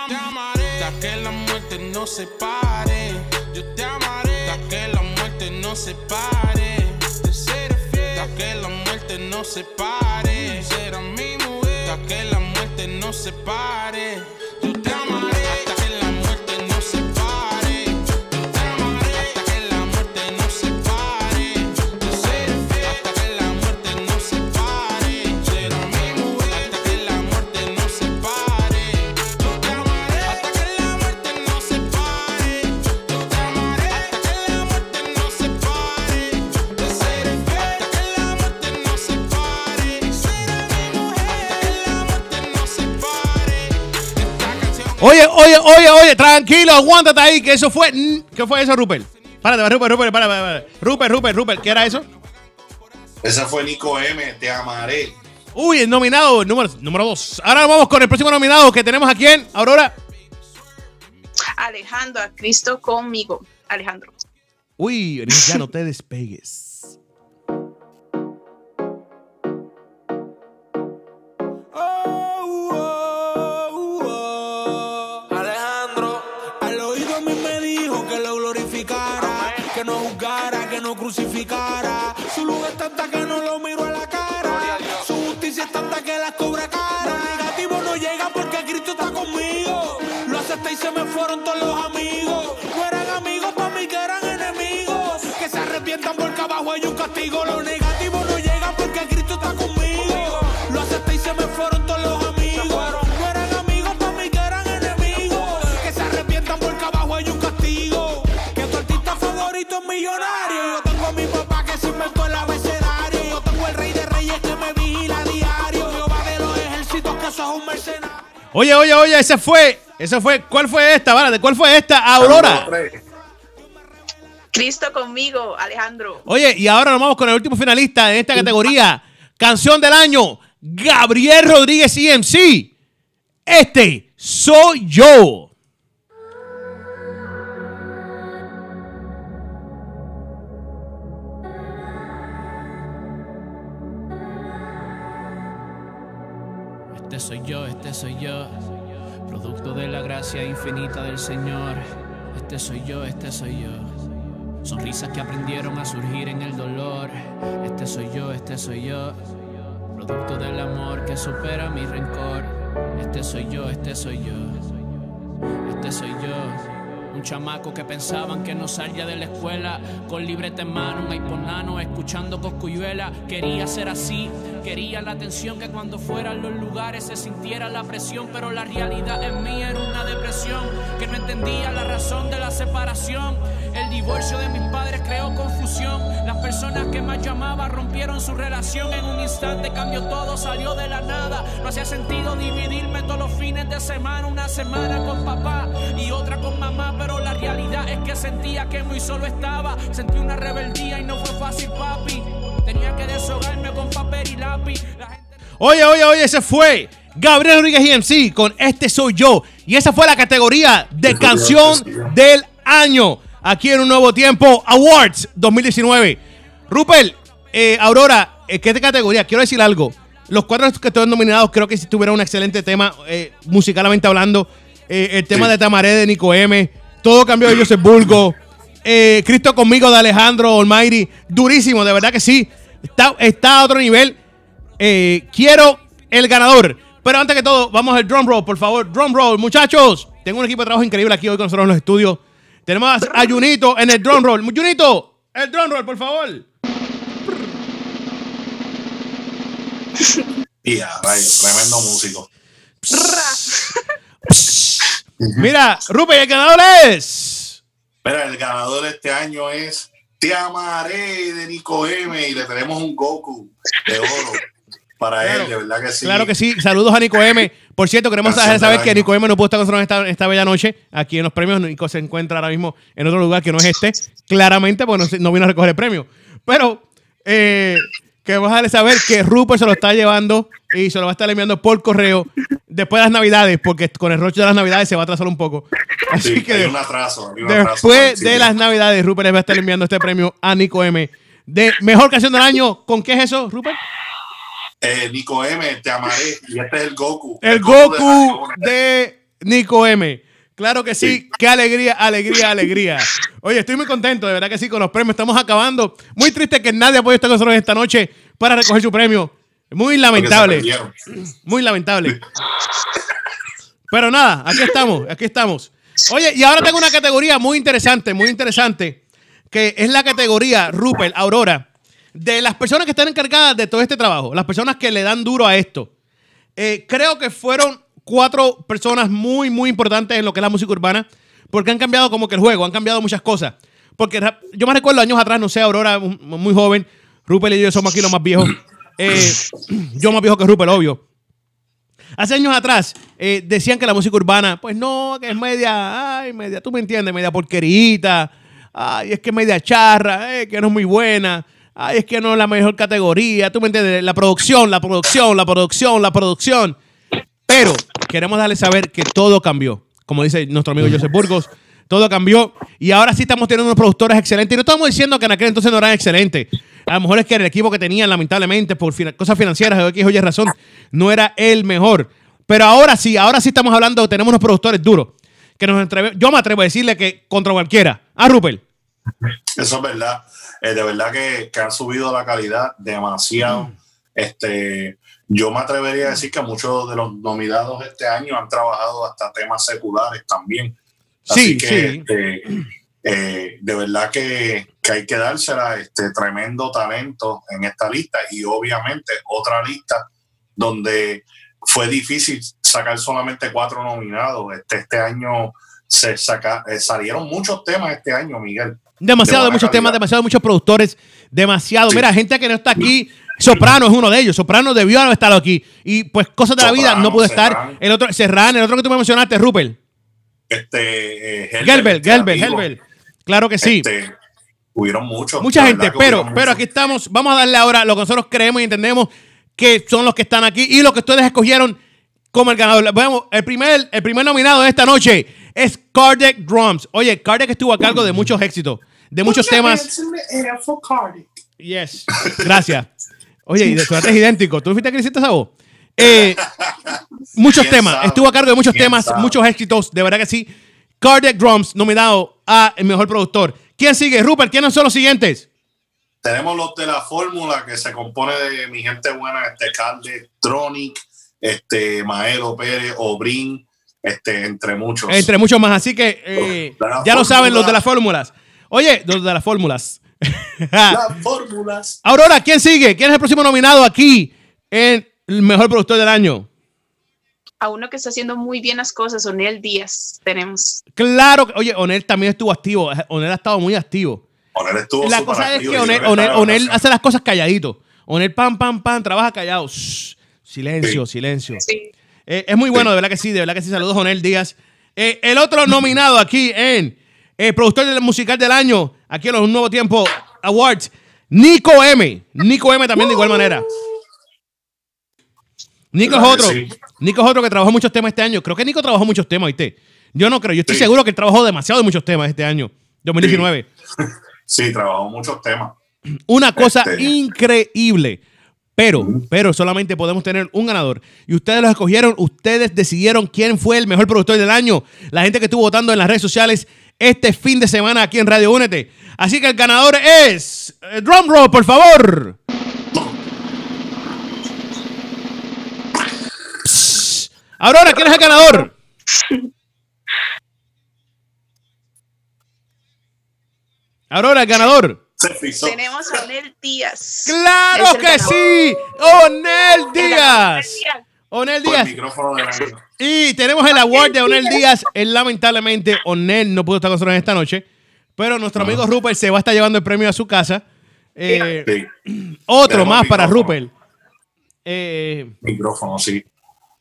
Te amaré, hasta que la muerte no se pare. Hasta que la muerte no se pare. Te seré fiel, hasta que la muerte no se pare. Será mi mujer, hasta que la muerte no se pare. Oye, oye, oye, oye, tranquilo, aguántate ahí, que eso fue. ¿Qué fue eso, Rupert? Párate, Rupert, Rupert, párate, párate. Rupert, Rupert, Rupert, ¿qué era eso? Ese fue Nico M. Te Amaré. Uy, el nominado número, número dos. Ahora vamos con el próximo nominado que tenemos aquí en Aurora. Alejandro, a Cristo conmigo. Alejandro. Uy, ya, no te despegues. Es tanta que no lo miro a la cara. Su justicia es tanta que las cobra cara. Negativo no llega porque Cristo está conmigo. Lo acepté y se me fueron todos los amigos. No eran amigos para mí que eran enemigos. Que se arrepientan porque abajo hay un castigo. Lo negativo sos un mercenario. Oye, oye, oye, ese fue. Ese fue. ¿Cuál fue esta? Vale, ¿cuál fue esta? Aurora. Cristo conmigo, Alejandro. Oye, y ahora nos vamos con el último finalista en esta categoría. Canción del año. Gabriel Rodríguez EMC. Este soy yo. Gracia infinita del Señor. Este soy yo, este soy yo. Sonrisas que aprendieron a surgir en el dolor. Este soy yo, este soy yo, producto del amor que supera mi rencor. Este soy yo, este soy yo, este soy yo. Un chamaco que pensaban que no salía de la escuela con libreta en mano, un iPod nano, escuchando coscuyuela. Quería ser así, quería la atención que cuando fueran los lugares se sintiera la presión, pero la realidad en mí era una depresión que no entendía la razón de la separación. El divorcio de mis padres creó confusión. Las personas que más llamaba rompieron su relación. En un instante cambió todo, salió de la nada. No hacía sentido dividirme todos los fines de semana. Una semana con papá y otra con mamá. Pero la realidad es que sentía que muy solo estaba. Sentí una rebeldía y no fue fácil, papi. Tenía que deshogarme con papel y lápiz. La gente Oye, oye, oye, ese fue Gabriel Rodríguez EMC con Este Soy Yo. Y esa fue la categoría de canción del año. Aquí en un nuevo tiempo, Awards 2019. Rupert, eh, Aurora, eh, ¿qué categoría? Quiero decir algo. Los cuatro que estuvieron nominados creo que sí tuvieron un excelente tema, eh, musicalmente hablando. Eh, el tema de Tamaré de Nico M. Todo cambió de Joseph Bulgo. Eh, Cristo conmigo de Alejandro Almighty. Durísimo, de verdad que sí. Está, está a otro nivel. Eh, quiero el ganador. Pero antes que todo, vamos al drum roll, por favor. Drum roll, muchachos. Tengo un equipo de trabajo increíble aquí hoy con nosotros en los estudios. Tenemos a Junito en el drum roll. Junito, el drum roll, por favor. Y a rayos, tremendo músico. Mira, Rupert, el ganador es. Mira, el ganador este año es Te amaré de Nico M y le tenemos un Goku de oro para Claro. él, de verdad que sí. Claro que sí. Saludos a Nico M. Por cierto, queremos hacer saber que. Nico M no pudo estar con nosotros esta, esta bella noche aquí en los premios. Nico se encuentra ahora mismo en otro lugar que no es este. Claramente, pues no, no vino a recoger el premio. Pero eh, queremos dejarle saber que Rupert se lo está llevando y se lo va a estar enviando por correo después de las Navidades, porque con el roche de las Navidades se va a atrasar un poco. Así Sí, que hay un atraso. hay un atraso después de las Navidades, Rupert les va a estar enviando este premio a Nico M. De mejor canción del año. ¿Con qué es eso, Rupert? Eh, Nico M, te amaré. Y este es el Goku. El Goku de Nico M. Claro que sí, qué alegría, alegría, alegría. Oye, estoy muy contento, de verdad que sí, con los premios. Estamos acabando. Muy triste que nadie ha podido estar con nosotros esta noche para recoger su premio. Muy lamentable. Muy lamentable. Pero nada, aquí estamos, aquí estamos. Oye, y ahora tengo una categoría muy interesante, muy interesante, que es la categoría Rupert, Aurora, de las personas que están encargadas de todo este trabajo, las personas que le dan duro a esto. Eh, creo que fueron cuatro personas muy, muy importantes en lo que es la música urbana, porque han cambiado como que el juego, han cambiado muchas cosas. Porque yo me recuerdo años atrás, no sé, Aurora, muy joven, Rupert y yo somos aquí los más viejos. Eh, yo más viejo que Rupert, obvio. Hace años atrás eh, decían que la música urbana, pues no, que es media, ay, media, tú me entiendes, media porquerita, ay, es que media charra, eh, que no es muy buena, ay, es que no es la mejor categoría, tú me entiendes, la producción, la producción, la producción, la producción. Pero queremos darle saber que todo cambió. Como dice nuestro amigo Joseph Burgos, todo cambió y ahora sí estamos teniendo unos productores excelentes. Y no estamos diciendo que en aquel entonces no eran excelentes. A lo mejor es que el equipo que tenían, lamentablemente, por fina- cosas financieras o X o Y razón, no era el mejor. Pero ahora sí, ahora sí estamos hablando, tenemos unos productores duros. Que nos atreve- yo me atrevo a decirle que contra cualquiera. Ah, Rupert. Eso es verdad. Eh, de verdad que, que han subido la calidad demasiado. Este, yo me atrevería a decir que muchos de los nominados este año han trabajado hasta temas seculares también. Así Sí, que sí. este, eh, de verdad que, que hay que dársela este tremendo talento en esta lista y obviamente otra lista donde fue difícil sacar solamente cuatro nominados. Este, este año se saca, eh, salieron muchos temas este año, Miguel. Demasiado de muchos calidad. temas, demasiado de muchos productores, demasiado. Mira, gente que no está aquí. Soprano es uno de ellos. Soprano debió haber estado aquí. Y pues cosas de la vida no pudo estar. El otro, Serrán, el otro que tú me mencionaste, Rupert. Este, eh, Gelbert, Gelbert, creativo. Gelbert. Claro que sí. Este, hubieron muchos. Mucha gente, pero, pero muchos. aquí estamos. Vamos a darle ahora lo que nosotros creemos y entendemos que son los que están aquí y lo que ustedes escogieron como el ganador. Vamos, el primer, el primer nominado de esta noche es Cardiac Drums. Oye, Cardiac estuvo a cargo de muchos éxitos, de muchos temas. Yes. Gracias. Oye, y de idéntico. ¿Tú fuiste hiciste esa voz? Eh, muchos ¿Quién temas. sabe? Estuvo a cargo de muchos ¿Quién temas, sabe? muchos éxitos. De verdad que sí. Cardiac Drums, nominado a el mejor productor. ¿Quién sigue? Rupert, ¿quiénes son los siguientes? Tenemos los de la fórmula que se compone de mi gente buena, este Calde, Tronic, este Maelo Pérez, Obrin, este, entre muchos. Entre muchos más. Así que eh, ya lo saben los de las fórmulas. Oye, los de las fórmulas. Las fórmulas. Aurora, ¿quién sigue? ¿Quién es el próximo nominado aquí en el mejor productor del año? A uno que está haciendo muy bien las cosas, Onel Díaz, tenemos. Claro que, oye, Onel también estuvo activo. Onel ha estado muy activo. Onel estuvo La cosa es que Onel, hace las cosas calladito. Onel pam, pam, pam, trabaja callado. Shh, silencio, silencio. Eh, es muy bueno, de verdad que sí, de verdad que sí. Saludos, Onel Díaz. Eh, el otro nominado aquí en eh, productor del musical del año, aquí en los Nuevo Tiempo Awards, Nico M. Nico M también de igual manera. Nico es otro. sí. Nico es otro que trabajó muchos temas este año. Creo que Nico trabajó muchos temas, ¿viste? Yo no creo. Yo estoy Sí. seguro que él trabajó demasiado de muchos temas este año, 2019. Sí, trabajó muchos temas. Una cosa Este. increíble. Pero, pero solamente podemos tener un ganador. Y ustedes lo escogieron, ustedes decidieron quién fue el mejor productor del año. La gente que estuvo votando en las redes sociales este fin de semana aquí en Radio Únete. Así que el ganador es. eh, drum roll, por favor. Aurora, ¿quién es el ganador? Aurora, el ganador. Tenemos a Onel Díaz. ¡Claro que ganador. sí! ¡Onel Díaz! Onel Por el Díaz. micrófono. Y tenemos el award de Onel Díaz. Él, lamentablemente, Onel no pudo estar con nosotros esta noche. Pero nuestro amigo Rupert se va a estar llevando el premio a su casa. Eh, Sí. Otro Tenemos más para micrófono. Rupert. Eh, Micrófono, sí.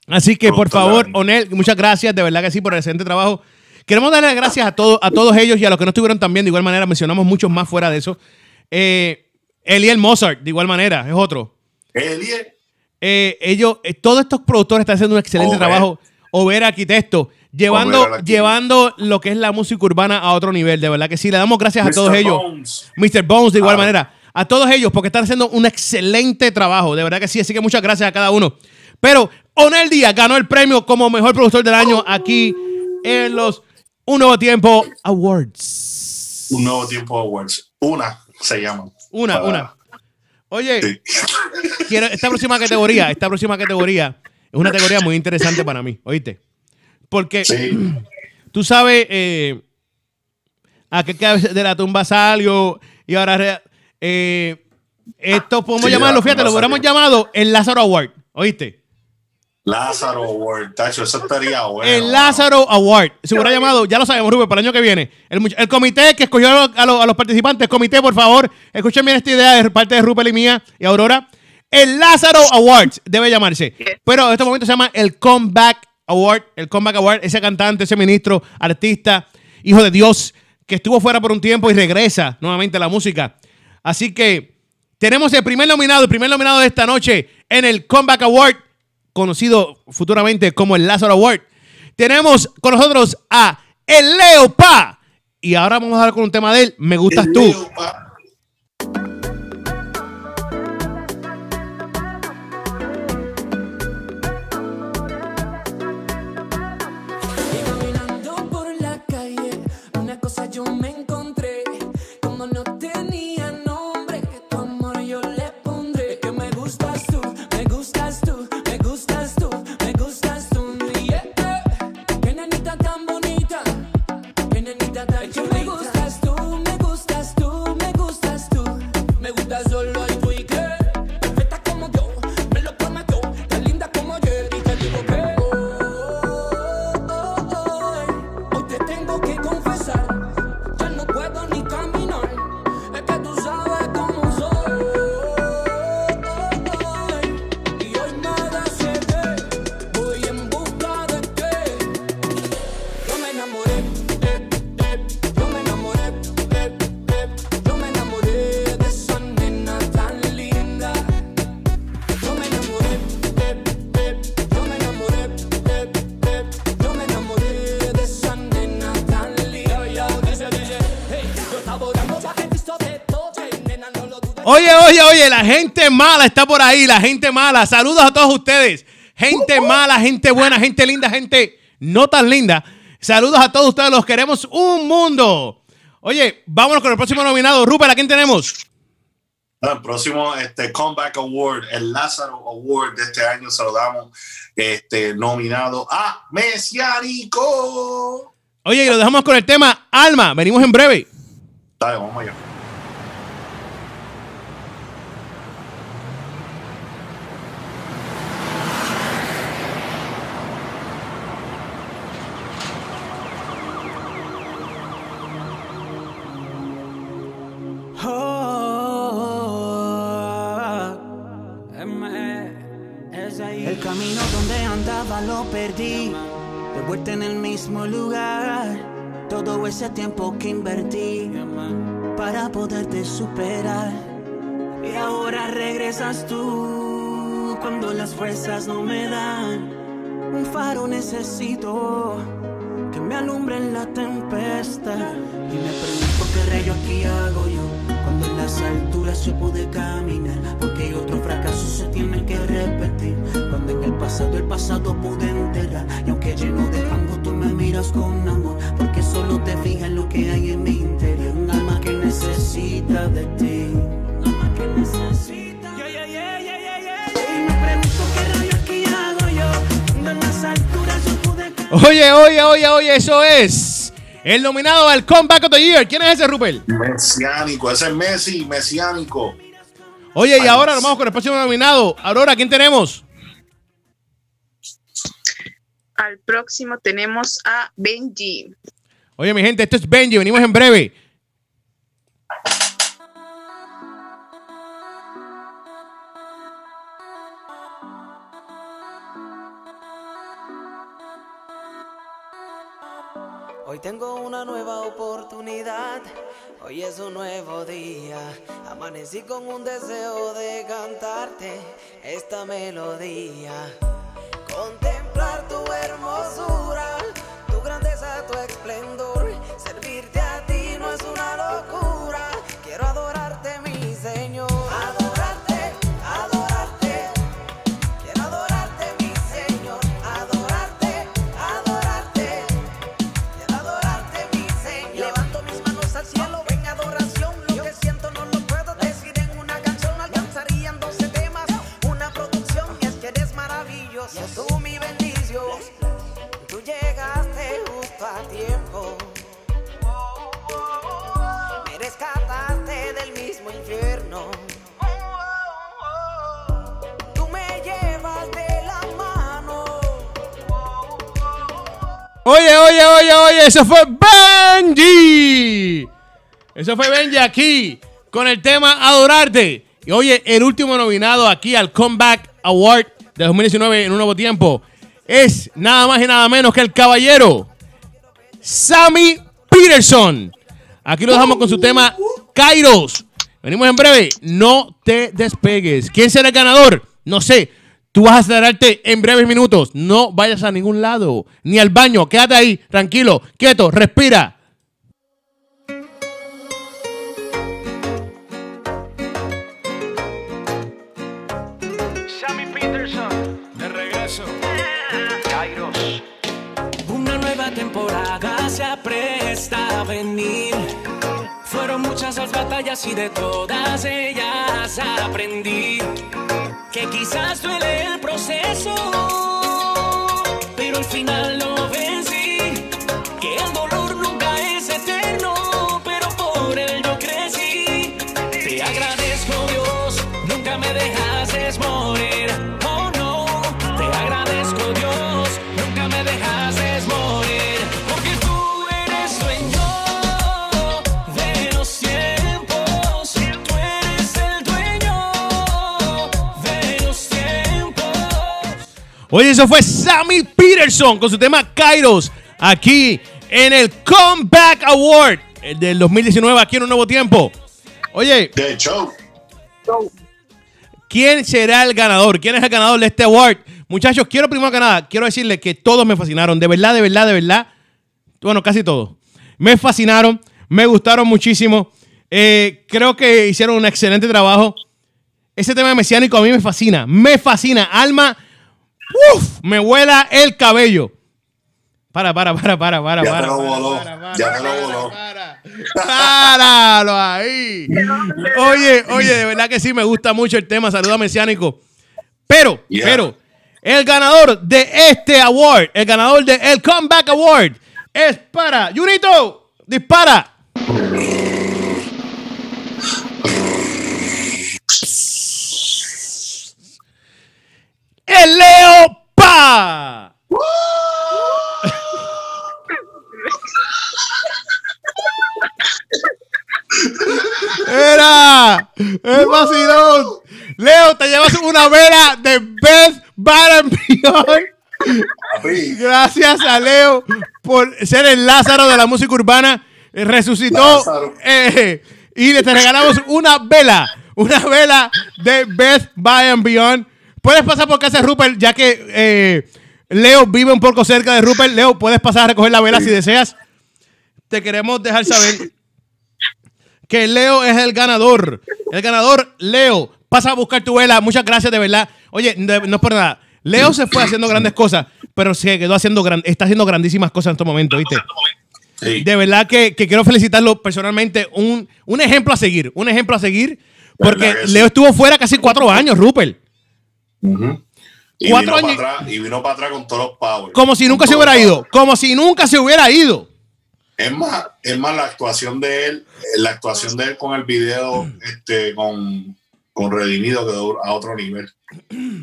Así que, por favor. Onel, muchas gracias, de verdad que sí, por el excelente trabajo. Queremos darle las gracias a, todos a todos ellos y a los que no estuvieron también. De igual manera, mencionamos muchos más fuera de eso. Eh, Eliel Mozart, de igual manera, es otro. Elie, Eh, ellos, eh, todos estos productores están haciendo un excelente trabajo. Llevando, Over Arquitecto. llevando lo que es la música urbana a otro nivel. De verdad que sí, le damos gracias a todos ellos. Bones. Mr. Bones, de igual Ah. manera. A todos ellos, porque están haciendo un excelente trabajo. De verdad que sí. Así que muchas gracias a cada uno. Pero Onel Díaz ganó el premio como mejor productor del año aquí en los Un Nuevo Tiempo Awards. un nuevo tiempo Awards. Una se llama. Una, Para- una. Oye, Sí. quiero, esta próxima categoría, esta próxima categoría es una categoría muy interesante para mí, ¿oíste? Porque Sí. tú sabes eh, a qué de la tumba salió y ahora eh, esto podemos Sí, llamarlo, fíjate, lo hubiéramos llamado el Lázaro Award, ¿oíste? Lázaro Award, tacho, eso estaría bueno. el Lázaro Award. Se hubiera llamado, ya lo sabemos, Rubén, para el año que viene. El, comité que escogió a los, a los- a los participantes, comité, por favor, escuchen bien esta idea de parte de Rupert y mía y Aurora. El Lázaro Awards debe llamarse. Pero en este momento se llama el Comeback Award. El Comeback Award, ese cantante, ese ministro, artista, hijo de Dios, que estuvo fuera por un tiempo y regresa nuevamente a la música. Así que tenemos el primer nominado, el primer nominado de esta noche en el Comeback Award, conocido futuramente como el Lázaro Award. Tenemos con nosotros a el Leo Pa. Y ahora vamos a hablar con un tema de él. Me gustas El tú. Leo, Oye, la gente mala está por ahí, la gente mala. Saludos a todos ustedes. Gente mala, gente buena, gente linda, gente no tan linda. Saludos a todos ustedes, los queremos un mundo. Oye, vámonos con el próximo nominado. Rupert, ¿a quién tenemos? El próximo este, Comeback Award, el Lázaro Award de este año, se lo damos este, nominado a Mesiánico. Oye, y lo dejamos con el tema Alma. Venimos en breve. Dale, vamos allá. El camino donde andaba lo perdí, de vuelta en el mismo lugar. Todo ese tiempo que invertí para poderte superar. Y ahora regresas tú cuando las fuerzas no me dan. Un faro necesito que me alumbre en la tempestad. Y me pregunto qué rayo aquí hago yo cuando en las alturas yo pude caminar. Porque otros fracasos se tienen que repetir. Cuando en el pasado el pasado pude enterrar. Y aunque lleno de fango tú me miras con amor. Porque solo te fijas en lo que hay en mi interior. Un alma que necesita de ti. Un alma que necesita. Y me pregunto qué rayo aquí hago yo cuando en las alturas yo pude Oye, oye, oye, oye, eso es el nominado al Comeback of the Year. ¿Quién es ese, Rupert? Mesiánico, ese es Messi, Mesiánico. Oye, y ahora nos vamos con el próximo nominado. Aurora, ¿quién tenemos? Al próximo tenemos a Benji. Oye, mi gente, esto es Benji. Venimos en breve. Hoy tengo una nueva oportunidad hoy es un nuevo día. Amanecí con un deseo de cantarte esta melodía. Contemplar tu hermosura, tu grandeza, tu esplendor. Servirte a ti no es una locura. Oye, oye, oye, oye, eso fue Benji. Eso fue Benji aquí con el tema Adorarte. Y oye, el último nominado aquí al Comeback Award de 2019 en un nuevo tiempo es nada más y nada menos que el caballero Sammy Peterson. Aquí lo dejamos con su tema Kairos. Venimos en breve. No te despegues. ¿Quién será el ganador? No sé. Tú vas a acelerarte en breves minutos. No vayas a ningún lado. Ni al baño. Quédate ahí. Tranquilo. Quieto. Respira. Sammy Peterson, de regreso. Kairos. Una nueva temporada se apresta a venir. Fueron muchas las batallas y de todas ellas aprendí que quizás duele el proceso, pero al final Oye, eso fue Sammy Peterson con su tema Kairos aquí en el Comeback Award el del 2019 aquí en un nuevo tiempo. Oye, de show. ¿Quién será el ganador? ¿Quién es el ganador de este award? Muchachos, quiero primero que nada, quiero decirles que todos me fascinaron. De verdad, de verdad, de verdad. Bueno, casi todos. Me fascinaron, me gustaron muchísimo. Eh, creo que hicieron un excelente trabajo. Ese tema mesiánico a mí me fascina, me fascina. Alma, ¡uf! me vuela el cabello. Para, para, para, para, para, Ya para. te lo voló. para, para, Ya te lo para, voló. Páralo ahí. Oye, oye, de verdad que sí me gusta mucho el tema. Saluda Mesiánico. Pero, Yeah. pero, el ganador de este award, el ganador de el Comeback Award, es para Junito. Dispara. El Leo Pa. Era el vacilón. Leo, te llevas una vela de Best Bar. Gracias a Leo por ser el Lázaro de la música urbana. Eh, Resucitó. Eh, y le te regalamos una vela. Una vela de Best Buy and Beyond. Puedes pasar por casa de Rupert, ya que eh, Leo vive un poco cerca de Rupert. Leo, puedes pasar a recoger la vela si deseas. Te queremos dejar saber que Leo es el ganador. El ganador, Leo. Pasa a buscar tu vela. Muchas gracias, de verdad. Oye, no es por nada. Leo se fue haciendo grandes cosas, pero se quedó haciendo gran- está haciendo grandísimas cosas en estos momentos, ¿viste? De verdad que, que quiero felicitarlo personalmente. Un, un ejemplo a seguir. Un ejemplo a seguir. Porque ¿Verdad que sí? Leo estuvo fuera casi cuatro años, Rupert. Y Cuatro vino años- para atrás, y vino para atrás con todos los powers. Como si nunca se hubiera ido. Como si nunca se hubiera ido. Es más, es más la actuación de él, eh, la actuación de él con el video, este, con, con Redimido quedó a otro nivel.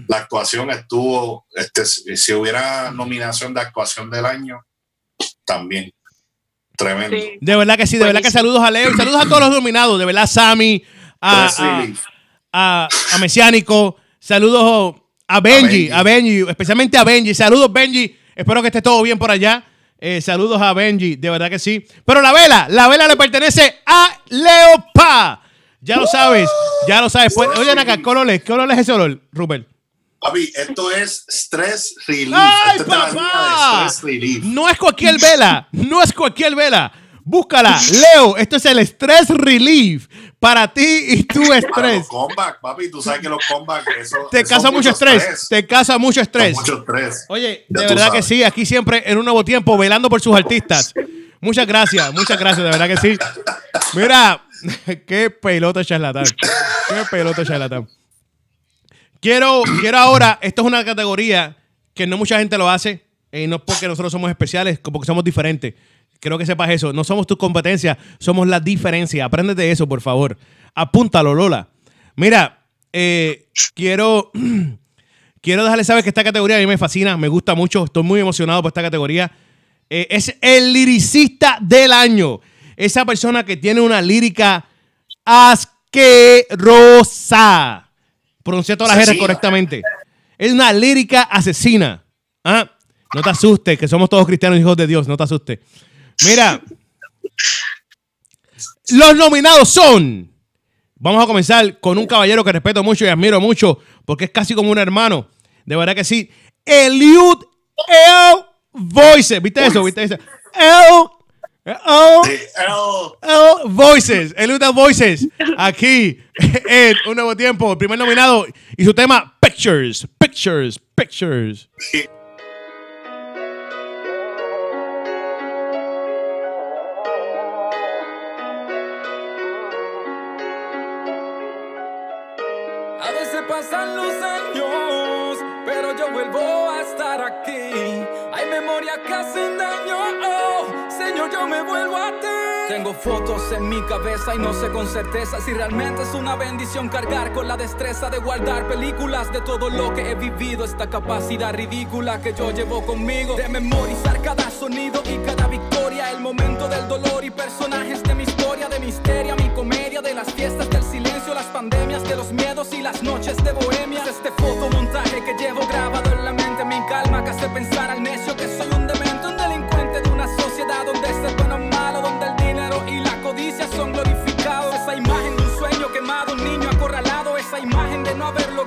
La actuación estuvo, este, si hubiera nominación de actuación del año, también. Tremendo. De verdad que sí, de verdad que saludos a Leo y saludos a todos los nominados. De verdad, Sammy, a, a, a, a Mesiánico, saludos a Benji, Benji. a Benji, especialmente a Benji. Saludos, Benji. Espero que esté todo bien por allá. Eh, saludos a Benji, de verdad que sí. Pero la vela, la vela le pertenece a Leopa. Ya lo sabes, ya lo sabes. Pues, oye, acá, ¿qué olor es? ¿Qué olor es ese olor, Rupert? Papi, esto es Stress Relief. ¡Ay, es papá! de Stress Relief. No es cualquier vela, no es cualquier vela. Búscala, Leo. Esto es el Stress Relief para ti y tu estrés. los comeback, papi, tú sabes que los comeback, eso Te eso causa mucho estrés, te causa mucho estrés. Mucho estrés. Oye, Ya de verdad que sí, aquí siempre en un nuevo tiempo, velando por sus artistas. Muchas gracias, muchas gracias, de verdad que sí. Mira, qué pelota charlatán. Qué pelota charlatán. Quiero, quiero ahora, esto es una categoría que no mucha gente lo hace, y no porque nosotros somos especiales, porque somos diferentes. Quiero que sepas eso. No somos tus competencias, somos la diferencia. Apréndete de eso, por favor. Apúntalo, Lola. Mira, eh, quiero, quiero dejarle saber que esta categoría a mí me fascina, me gusta mucho, estoy muy emocionado por esta categoría. Eh, es el liricista del año. Esa persona que tiene una lírica asquerosa. Pronuncié todas las R Asesina. correctamente. Es una lírica asesina. ¿Ah? No te asustes, que somos todos cristianos hijos de Dios, no te asustes. Mira, los nominados son. Vamos a comenzar con un caballero que respeto mucho y admiro mucho, porque es casi como un hermano. De verdad que sí. Eliud L. Voices. ¿Viste eso? ¿Viste eso? L. L. Voices. Eliud L. Voices. Aquí en Un Nuevo Tiempo. El primer nominado. Y su tema, Pictures. Pictures. Pictures. Tengo fotos en mi cabeza y no sé con certeza si realmente es una bendición cargar con la destreza de guardar películas de todo lo que he vivido. Esta capacidad ridícula que yo llevo conmigo de memorizar cada sonido y cada victoria, el momento del dolor y personajes de mi historia, de misteria, mi comedia, de las fiestas del silencio, las pandemias, de los miedos y las noches de bohemia. Este fotomontaje que llevo grabado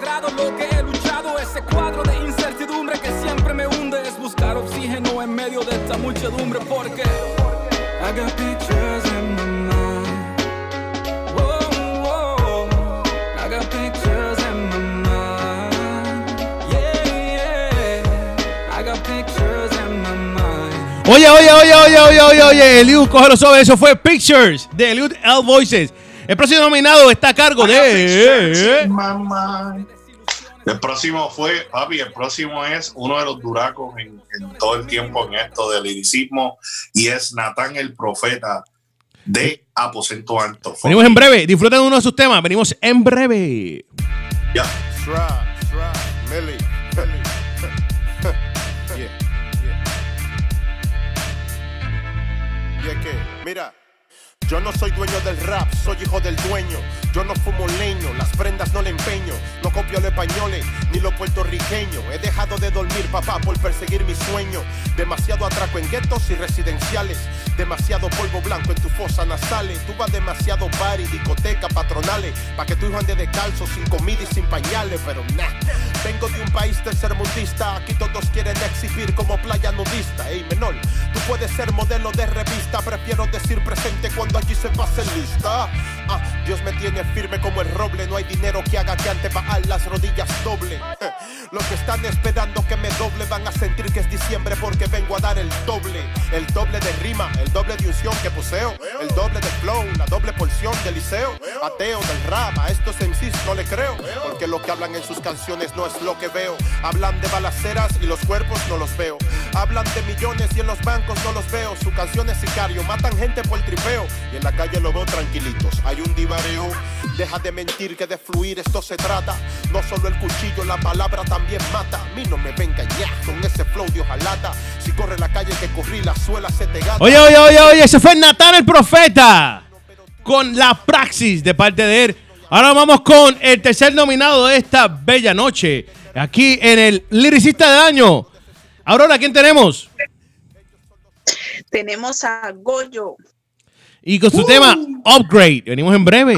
lo que he luchado, ese cuadro de incertidumbre que siempre me hunde, es buscar oxígeno en medio de esta muchedumbre porque I got pictures in my mind. Oye, oye, oye, oye, oye, oye, oye, Eliud, cógelo sobre eso. Fue Pictures de Eliud L. Voices. El próximo nominado está a cargo de. El próximo fue, papi, el próximo es uno de los duracos en, en todo el tiempo en esto del liricismo y es Natán el Profeta de Aposento Alto. Venimos en breve. Disfruten uno de sus temas. Venimos en breve. Ya. Sra, yo no soy dueño del rap, soy hijo del dueño. Yo no fumo leño, las prendas no le empeño. No copio los españoles ni los puertorriqueños. He dejado de dormir, papá, por perseguir mi sueño. Demasiado atraco en guetos y residenciales. Demasiado polvo blanco en tu fosa nasales. Tú vas demasiado bar y discoteca patronales. Pa' que tu hijo ande descalzo, sin comida y sin pañales. Pero nah, vengo de un país tercermundista. Aquí todos quieren exhibir como playa nudista. Ey, menor, tú puedes ser modelo de revista. Prefiero decir presente cuando allí se pase lista. Ah, Dios me tiene firme como el roble. No hay dinero que haga que ante Baal las rodillas doble. Los que están esperando que me doble van a sentir que es diciembre porque vengo a dar el doble. El doble de rima, el doble de unción que poseo. El doble de flow, la doble porción de liceo. Ateo del rap, a estos MCs no le creo. Porque lo que hablan en sus canciones no es lo que veo. Hablan de balaceras y los cuerpos no los veo. Hablan de millones y en los bancos no los veo. Su canción es sicario, matan gente por el tripeo. Y en la calle lo veo tranquilitos. Un divareo. Deja de mentir que de fluir esto se trata. No solo el cuchillo, la palabra también mata. A mí no me venga ya con ese flow de hojalata. Si corre la calle que corrí, la suela se te gata. Oye, oye, oye, oye, ese fue Natán el Profeta. Con la praxis de parte de él. Ahora vamos con el tercer nominado de esta bella noche. Aquí en el Liricista del Año. Aurora, ¿quién tenemos? Tenemos a Goyo. Y con su tema Upgrade. Venimos en breve.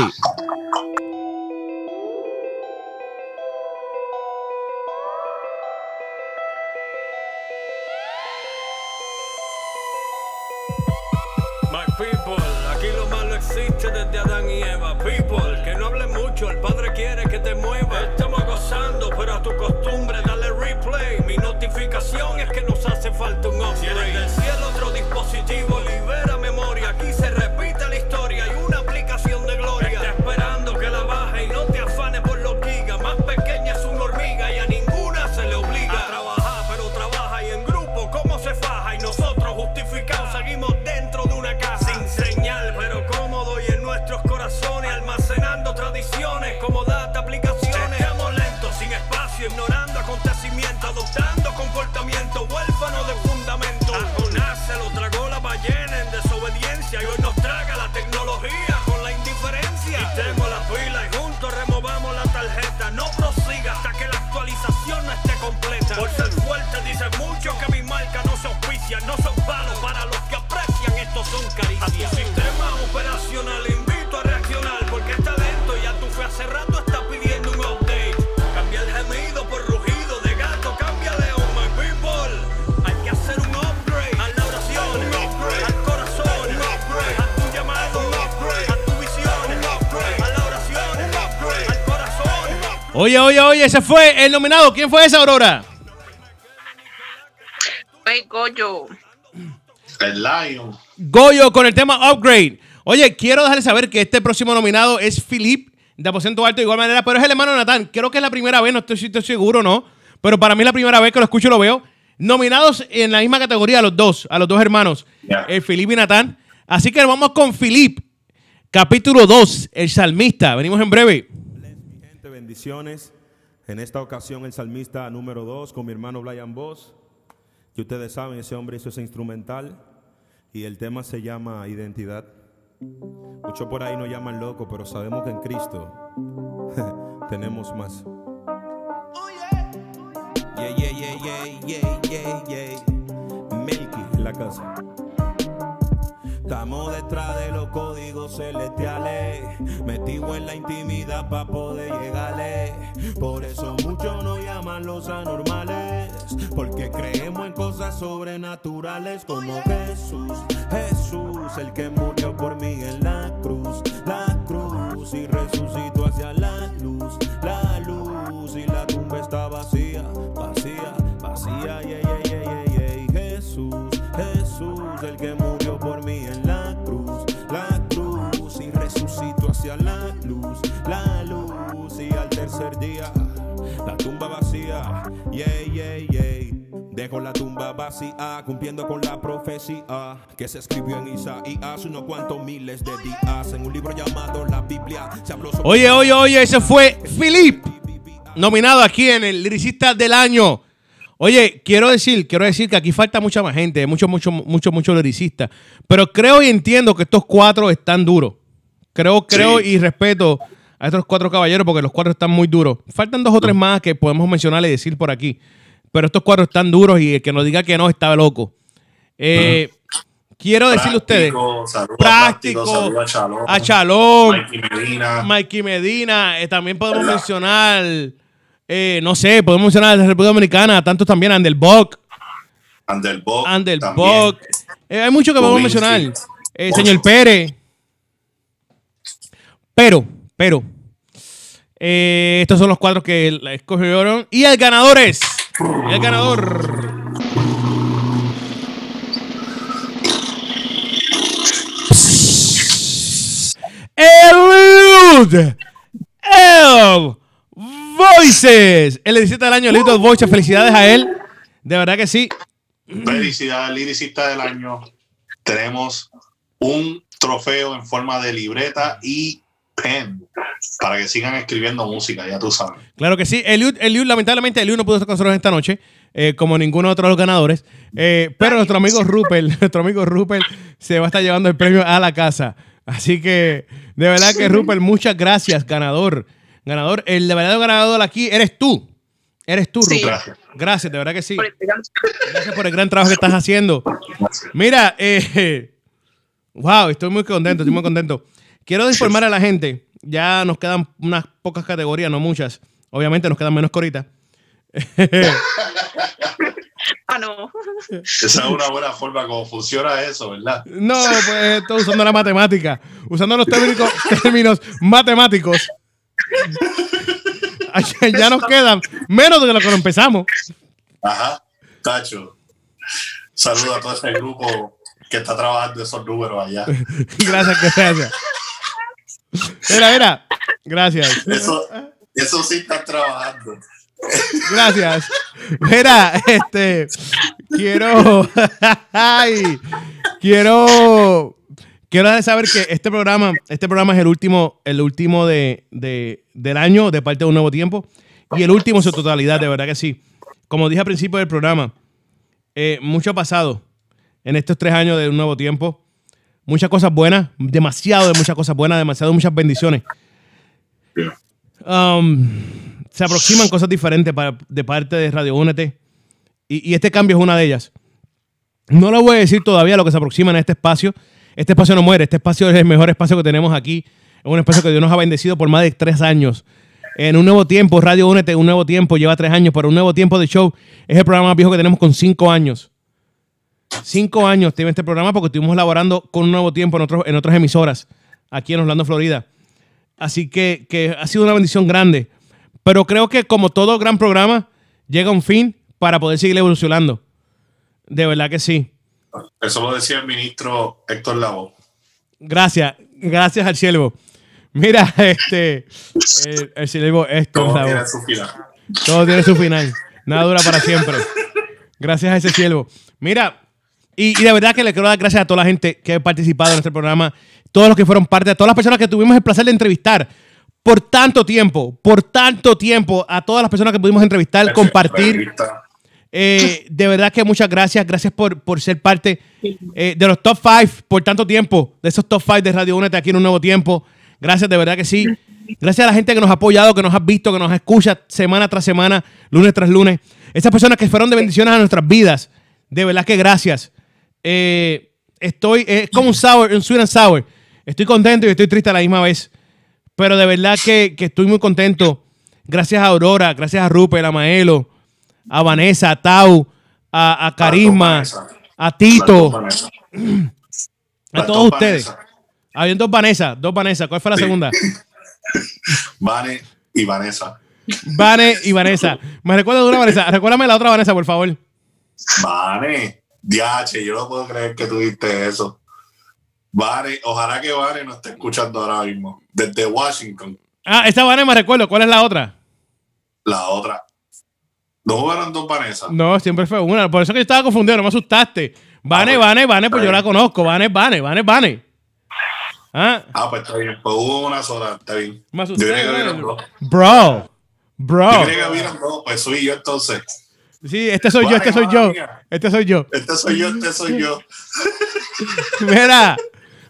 My people, aquí comportamiento huérfano de fundamento. A Jonás se lo tragó la ballena en desobediencia y hoy nos traga la tecnología con la indiferencia. Quitemos la pila y juntos removamos la tarjeta. No prosiga hasta que la actualización no esté completa. Por ser fuerte dicen mucho que mi marca no se auspicia. No Oye, oye, oye, ese fue el nominado. ¿Quién fue esa, Aurora? Fue Goyo. El Lion. Goyo con el tema Upgrade. Oye, quiero dejarles saber que este próximo nominado es Philip de Aposento Alto de igual manera, pero es el hermano de Natán. Creo que es la primera vez, no estoy, estoy seguro, ¿no? Pero para mí es la primera vez que lo escucho y lo veo. Nominados en la misma categoría a los dos, a los dos hermanos, el Philip y Natán. Así que vamos con Philip, capítulo 2, el salmista. Venimos en breve. Bendiciones. En esta ocasión el salmista número 2 con mi hermano Brian Voss. Que ustedes saben, ese hombre hizo ese instrumental y el tema se llama Identidad. Muchos por ahí nos llaman loco, pero sabemos que en Cristo tenemos más. Yeah, yeah, yeah, yeah, yeah, yeah, yeah. Melky en la casa. Estamos detrás de los códigos celestiales, metidos en la intimidad para poder llegarle. Por eso muchos nos llaman los anormales, porque creemos en cosas sobrenaturales como Jesús, Jesús, el que murió por mí en la cruz, la cruz y resucitó tercer día la tumba vacía, yeah, yeah, yeah. Dejo la tumba vacía, cumpliendo con la profecía que se escribió en Isaías unos cuantos miles de días en un libro llamado la Biblia. Se habló sobre Oye, oye, oye, ese fue Philip, nominado aquí en el liricista del año. Oye, quiero decir, quiero decir que aquí falta mucha más gente, muchos, muchos, muchos, muchos lyricistas. Pero creo y entiendo que estos cuatro están duros. Creo, creo y respeto a estos cuatro caballeros porque los cuatro están muy duros. Faltan dos o tres más que podemos mencionar y decir por aquí. Pero estos cuatro están duros y el que nos diga que no está loco. Eh, Quiero decirle a ustedes. Práctico, saludos a Práctico, saludos a Chalón. a Chalón, Mikey Medina. Mikey Medina, eh, también podemos ¿Verdad? mencionar, eh, no sé, podemos mencionar a la República Dominicana, tantos también. Andelbok. Eh, hay muchos que podemos mencionar. Señor Pérez. Pero, pero, eh, estos son los cuatro que la escogieron. Y el ganador es. el ganador. Eliud El Voices. El 17 del año, Eliud El Voices. Felicidades a él. De verdad que sí. Felicidades, liricista del año. Tenemos un trofeo en forma de libreta y pen para que sigan escribiendo música, ya tú sabes. Claro que sí. Eliud, Eliud, lamentablemente, Eliud no pudo estar con nosotros esta noche, eh, como ninguno otro de los ganadores. Eh, pero nuestro amigo Rupert, nuestro amigo Rupert, se va a estar llevando el premio a la casa. Así que, de verdad que Rupert, muchas gracias, ganador. Ganador, el de verdadero ganador aquí eres tú. Eres tú, Sí. Rupert. Gracias. Gracias, de verdad que sí. Gracias por el gran trabajo que estás haciendo. Mira, eh, wow, estoy muy contento, estoy muy contento. Quiero informar a la gente, ya nos quedan unas pocas categorías, no muchas. Obviamente nos quedan menos que ahorita. Ah, no. Esa es una buena forma como funciona eso, ¿verdad? No, pues estoy usando la matemática, usando los términos, términos matemáticos. ya nos quedan menos de lo que lo empezamos. Ajá, Tacho. Saludo a todo ese grupo que está trabajando esos números allá. Gracias, gracias. Mira, mira. Gracias. Eso, eso sí están trabajando. Gracias. Mira, este. Quiero. ay, quiero. Quiero saber que este programa, este programa es el último, el último de, de- del año de parte de un nuevo tiempo. Y el último en su totalidad, de verdad que sí. Como dije al principio del programa, eh, mucho ha pasado en estos tres años de un nuevo tiempo. Muchas cosas buenas, demasiado de muchas cosas buenas, demasiado de muchas bendiciones. Um, se aproximan cosas diferentes para- de parte de Radio Únete. Y, y este cambio es una de ellas. No lo voy a decir todavía lo que se aproxima en este espacio. Este espacio no muere. Este espacio es el mejor espacio que tenemos aquí. Es un espacio que Dios nos ha bendecido por más de tres años. En un nuevo tiempo, Radio Únete, un nuevo tiempo, lleva tres años, pero un nuevo tiempo de show es el programa más viejo que tenemos con cinco años. Cinco años tiene este programa porque estuvimos elaborando con un nuevo tiempo en, otros, en otras emisoras aquí en Orlando, Florida. Así que, que ha sido una bendición grande. Pero creo que como todo gran programa, llega un fin para poder seguir evolucionando. De verdad que sí. Eso lo decía el ministro Héctor Lavoe. Gracias, gracias al siervo. Mira, este, el, el siervo, esto Todo es la tiene su final. Todo tiene su final. Nada dura para siempre. Gracias a ese siervo. Mira, y, y de verdad que le quiero dar gracias a toda la gente que ha participado en este programa, todos los que fueron parte, a todas las personas que tuvimos el placer de entrevistar por tanto tiempo, por tanto tiempo, a todas las personas que pudimos entrevistar, compartir. Eh, de verdad que muchas gracias. Gracias por, por ser parte eh, de los top 5 por tanto tiempo, de esos top 5 de Radio Únete aquí en un nuevo tiempo. Gracias, de verdad que sí. Gracias a la gente que nos ha apoyado, que nos ha visto, que nos escucha semana tras semana, lunes tras lunes. Esas personas que fueron de bendiciones a nuestras vidas. De verdad que gracias. Eh, estoy, es como un sour, un sweet and sour. Estoy contento y estoy triste a la misma vez. Pero de verdad que, que estoy muy contento. Gracias a Aurora, gracias a Rupert, a Maelo, a Vanessa, a Tau, a, a Carisma, a Tito, a todos dos ustedes. Habían dos Vanessa, dos Vanessa. ¿Cuál fue la segunda? Vane y Vanessa. Vane y Vanessa. Me recuerdo de una Vanessa. Recuérdame la otra Vanessa, por favor. Vane, DH, yo no puedo creer que tuviste eso. Vane, ojalá que Vane nos esté escuchando ahora mismo. Desde Washington, Ah, esta Vane me recuerdo. ¿Cuál es la otra? la otra. ¿No jugaron dos Vanessa? No, siempre fue una. Por eso que yo estaba confundido, no me asustaste. Vane, Vane, Vane, pues yo la conozco. Vane, Vane, Vane, Vane. Ah, Ah, pues está bien. Pues hubo una sola, está bien. me Yo asusté. creía que hubieran dos. Bro, bro. Yo creía que dos, pues soy yo entonces. Sí, este soy yo, este soy yo. Este soy yo. Este soy yo, este soy yo. Mira,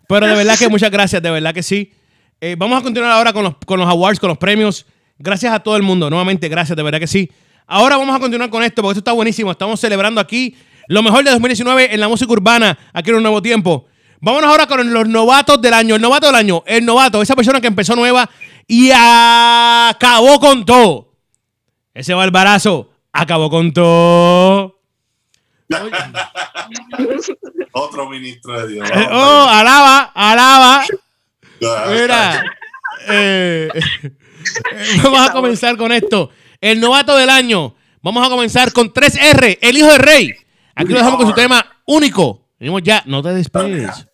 pero de verdad que muchas gracias, de verdad que sí. Eh, vamos a continuar ahora con los, con los awards, con los premios. Gracias a todo el mundo, nuevamente gracias, de verdad que sí. Ahora vamos a continuar con esto porque esto está buenísimo. Estamos celebrando aquí lo mejor de 2019 en la música urbana, aquí en un nuevo tiempo. Vámonos ahora con los novatos del año. El novato del año, el novato, esa persona que empezó nueva y acabó con todo. Ese barbarazo acabó con todo. Otro ministro de Dios. Eh, oh, alaba, alaba. Mira, eh, vamos a comenzar con esto. El novato del año. Vamos a comenzar con 3R, el hijo del rey. Aquí lo dejamos con su tema único. Venimos ya, no te despegues.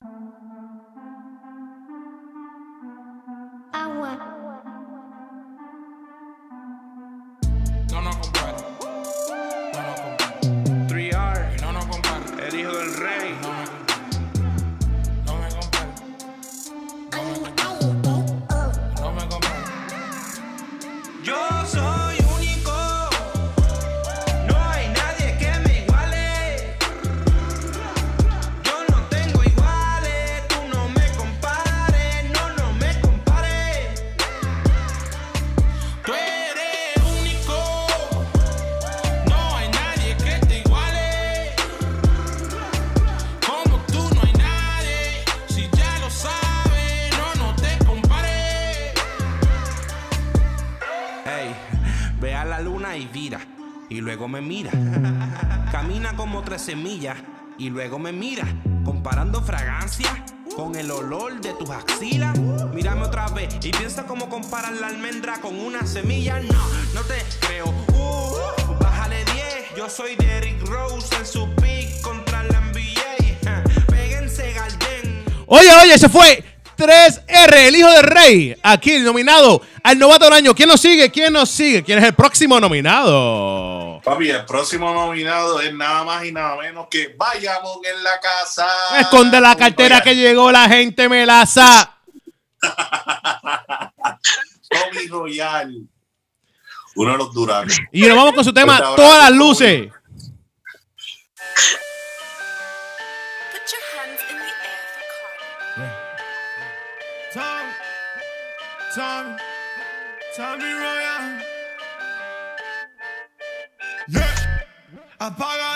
Y luego me mira. Comparando fragancia con el olor de tus axilas. Mírame otra vez y piensa cómo comparar la almendra con una semilla. No, no te creo. Uh, bájale 10. Yo soy Derrick Rose en su pick contra la NBA. Péguense, Garden. Oye, oye, se fue 3R, el hijo del rey. Aquí nominado al novato del año. ¿Quién nos sigue? ¿Quién nos sigue? ¿Quién es el próximo nominado? Papi, el próximo nominado es nada más y nada menos que Vayamos en la casa. Esconde la cartera que llegó la gente melaza. Tommy Royal. Uno de los duranos. Y nos vamos con su tema abrazo, Todas las Tommy. luces. Tom, Tom, Tommy Royal. Yeah, apágale todas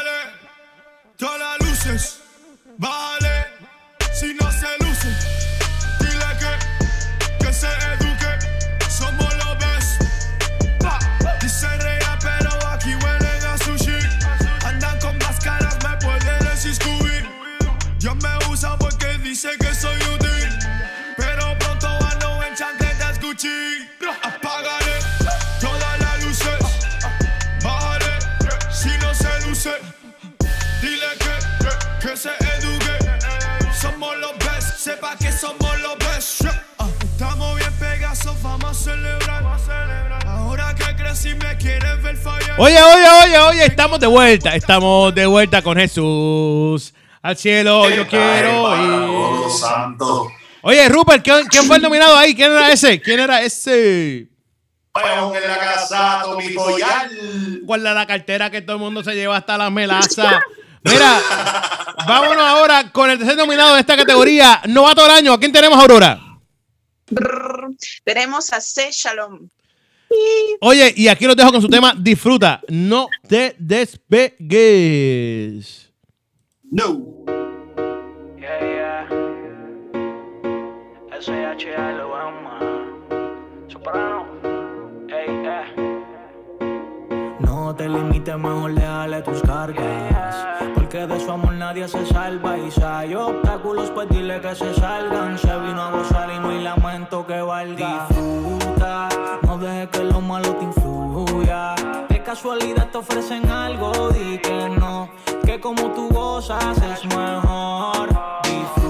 sepa que somos los best. Ah, Estamos bien pegados, vamos a celebrar. Ahora que crecí me quieren ver fallar. Oye, oye, oye, oye, estamos de vuelta. Estamos de vuelta con Jesús. Al cielo yo quiero ir. santo. Oye, Rupert, ¿quién, quién fue el nominado ahí? ¿Quién era ese? ¿Quién era ese? Vayamos en la casa, Tommy Royal. Guarda la cartera que todo el mundo se lleva hasta la melaza. Mira, vámonos ahora con el tercer nominado de esta categoría, novato del año. ¿A quién tenemos, Aurora? Tenemos a C. Shalom. Oye, y aquí los dejo con su tema Disfruta, no te despegues. No. Yeah, yeah. Eh. No te limites, mejor déjale tus cargas. De su amor nadie se salva. Y si hay obstáculos, pues dile que se salgan. Se vino a gozar y no hay lamento que valga. Disfruta, no dejes que lo malo te influya. De casualidad te ofrecen algo, di que no. Que como tú gozas es mejor. Disfruta,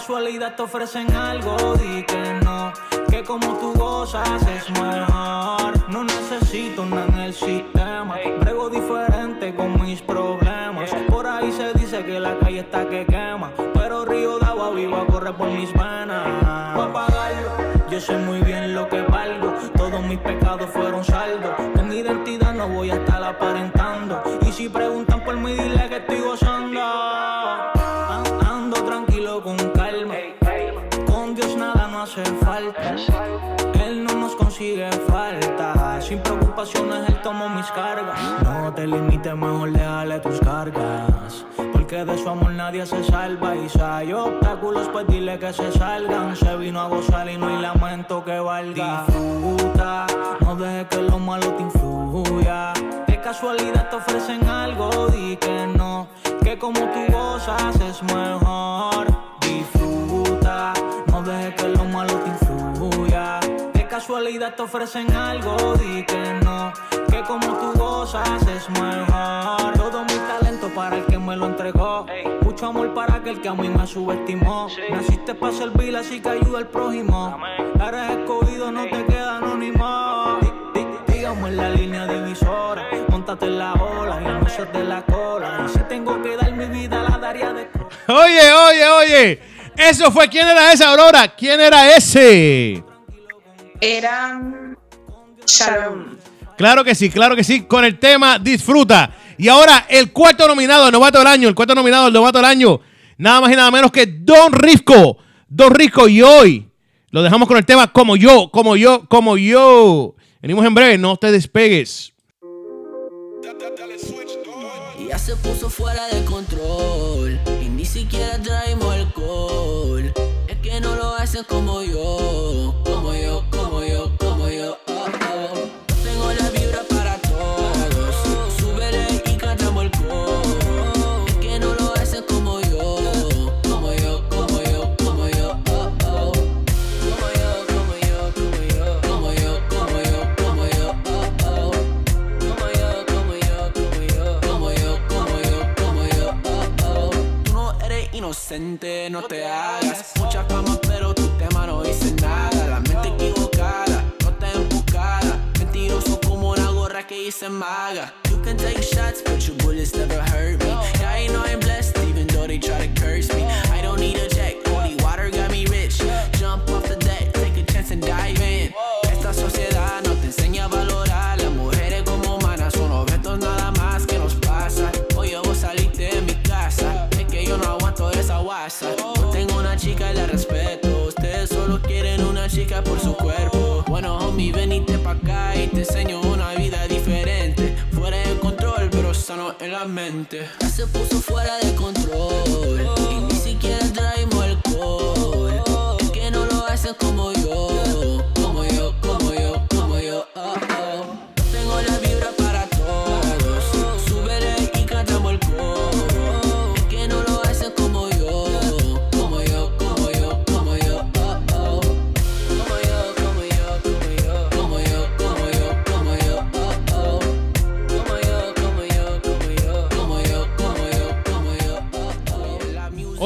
casualidad te ofrecen algo, di que no. Que como tú gozas es mejor. No necesito nada en el sistema. Brego diferente con mis problemas. Por ahí se dice que la calle está que quema. Pero Río de Agua Viva corre por mis venas. Voy a pagarlo. Yo sé muy bien lo que valgo. Todos mis pecados fueron saldos. Con mi identidad no voy a estar aparentando. Y si preguntan No te limites, mejor déjale tus cargas. Porque de su amor nadie se salva. Y si hay obstáculos, pues dile que se salgan. Se vino a gozar y no hay lamento que valga. Disfruta, no dejes que lo malo te influya. De casualidad te ofrecen algo, di que no. Que como tú gozas es mejor. Disfruta, no dejes que lo malo te influya. Casualidad te ofrecen algo, di que no. Que como tú gozas es mejor. Todo mi talento para el que me lo entregó. Mucho amor para aquel que a mí me subestimó. Naciste para servir, así que ayuda al prójimo. Eres escogido, no te queda anónimo. Dígame en la línea divisora. Montate en la ola y no seas de la cola. Y si tengo que dar mi vida, la daría de Oye, oye, oye. Eso fue. ¿Quién era ese, Aurora? ¿Quién era ese? Era Shalom. Claro que sí, claro que sí. Con el tema Disfruta. Y ahora el cuarto nominado al novato del año. El cuarto nominado al novato del año. Nada más y nada menos que Don Risco. Don Risco. Y hoy lo dejamos con el tema Como yo, como yo, como yo. Venimos en breve. No te despegues. Y ya se puso fuera de control Y ni siquiera traemos alcohol Es que no lo hacen Como yo, no te hagas. Mucha fama, pero tu tema no dice nada. La mente equivocada, no te enfocada. Mentiroso como una gorra que dice maga. You can take shots, but your bullets never hurt me. Yeah, I know I'm blessed, even though they try to curse me. No tengo una chica y la respeto. Ustedes solo quieren una chica por su cuerpo. Bueno, homie, venite pa' acá y te enseño una vida diferente. Fuera de control, pero sano en la mente. Ya se puso fuera de control.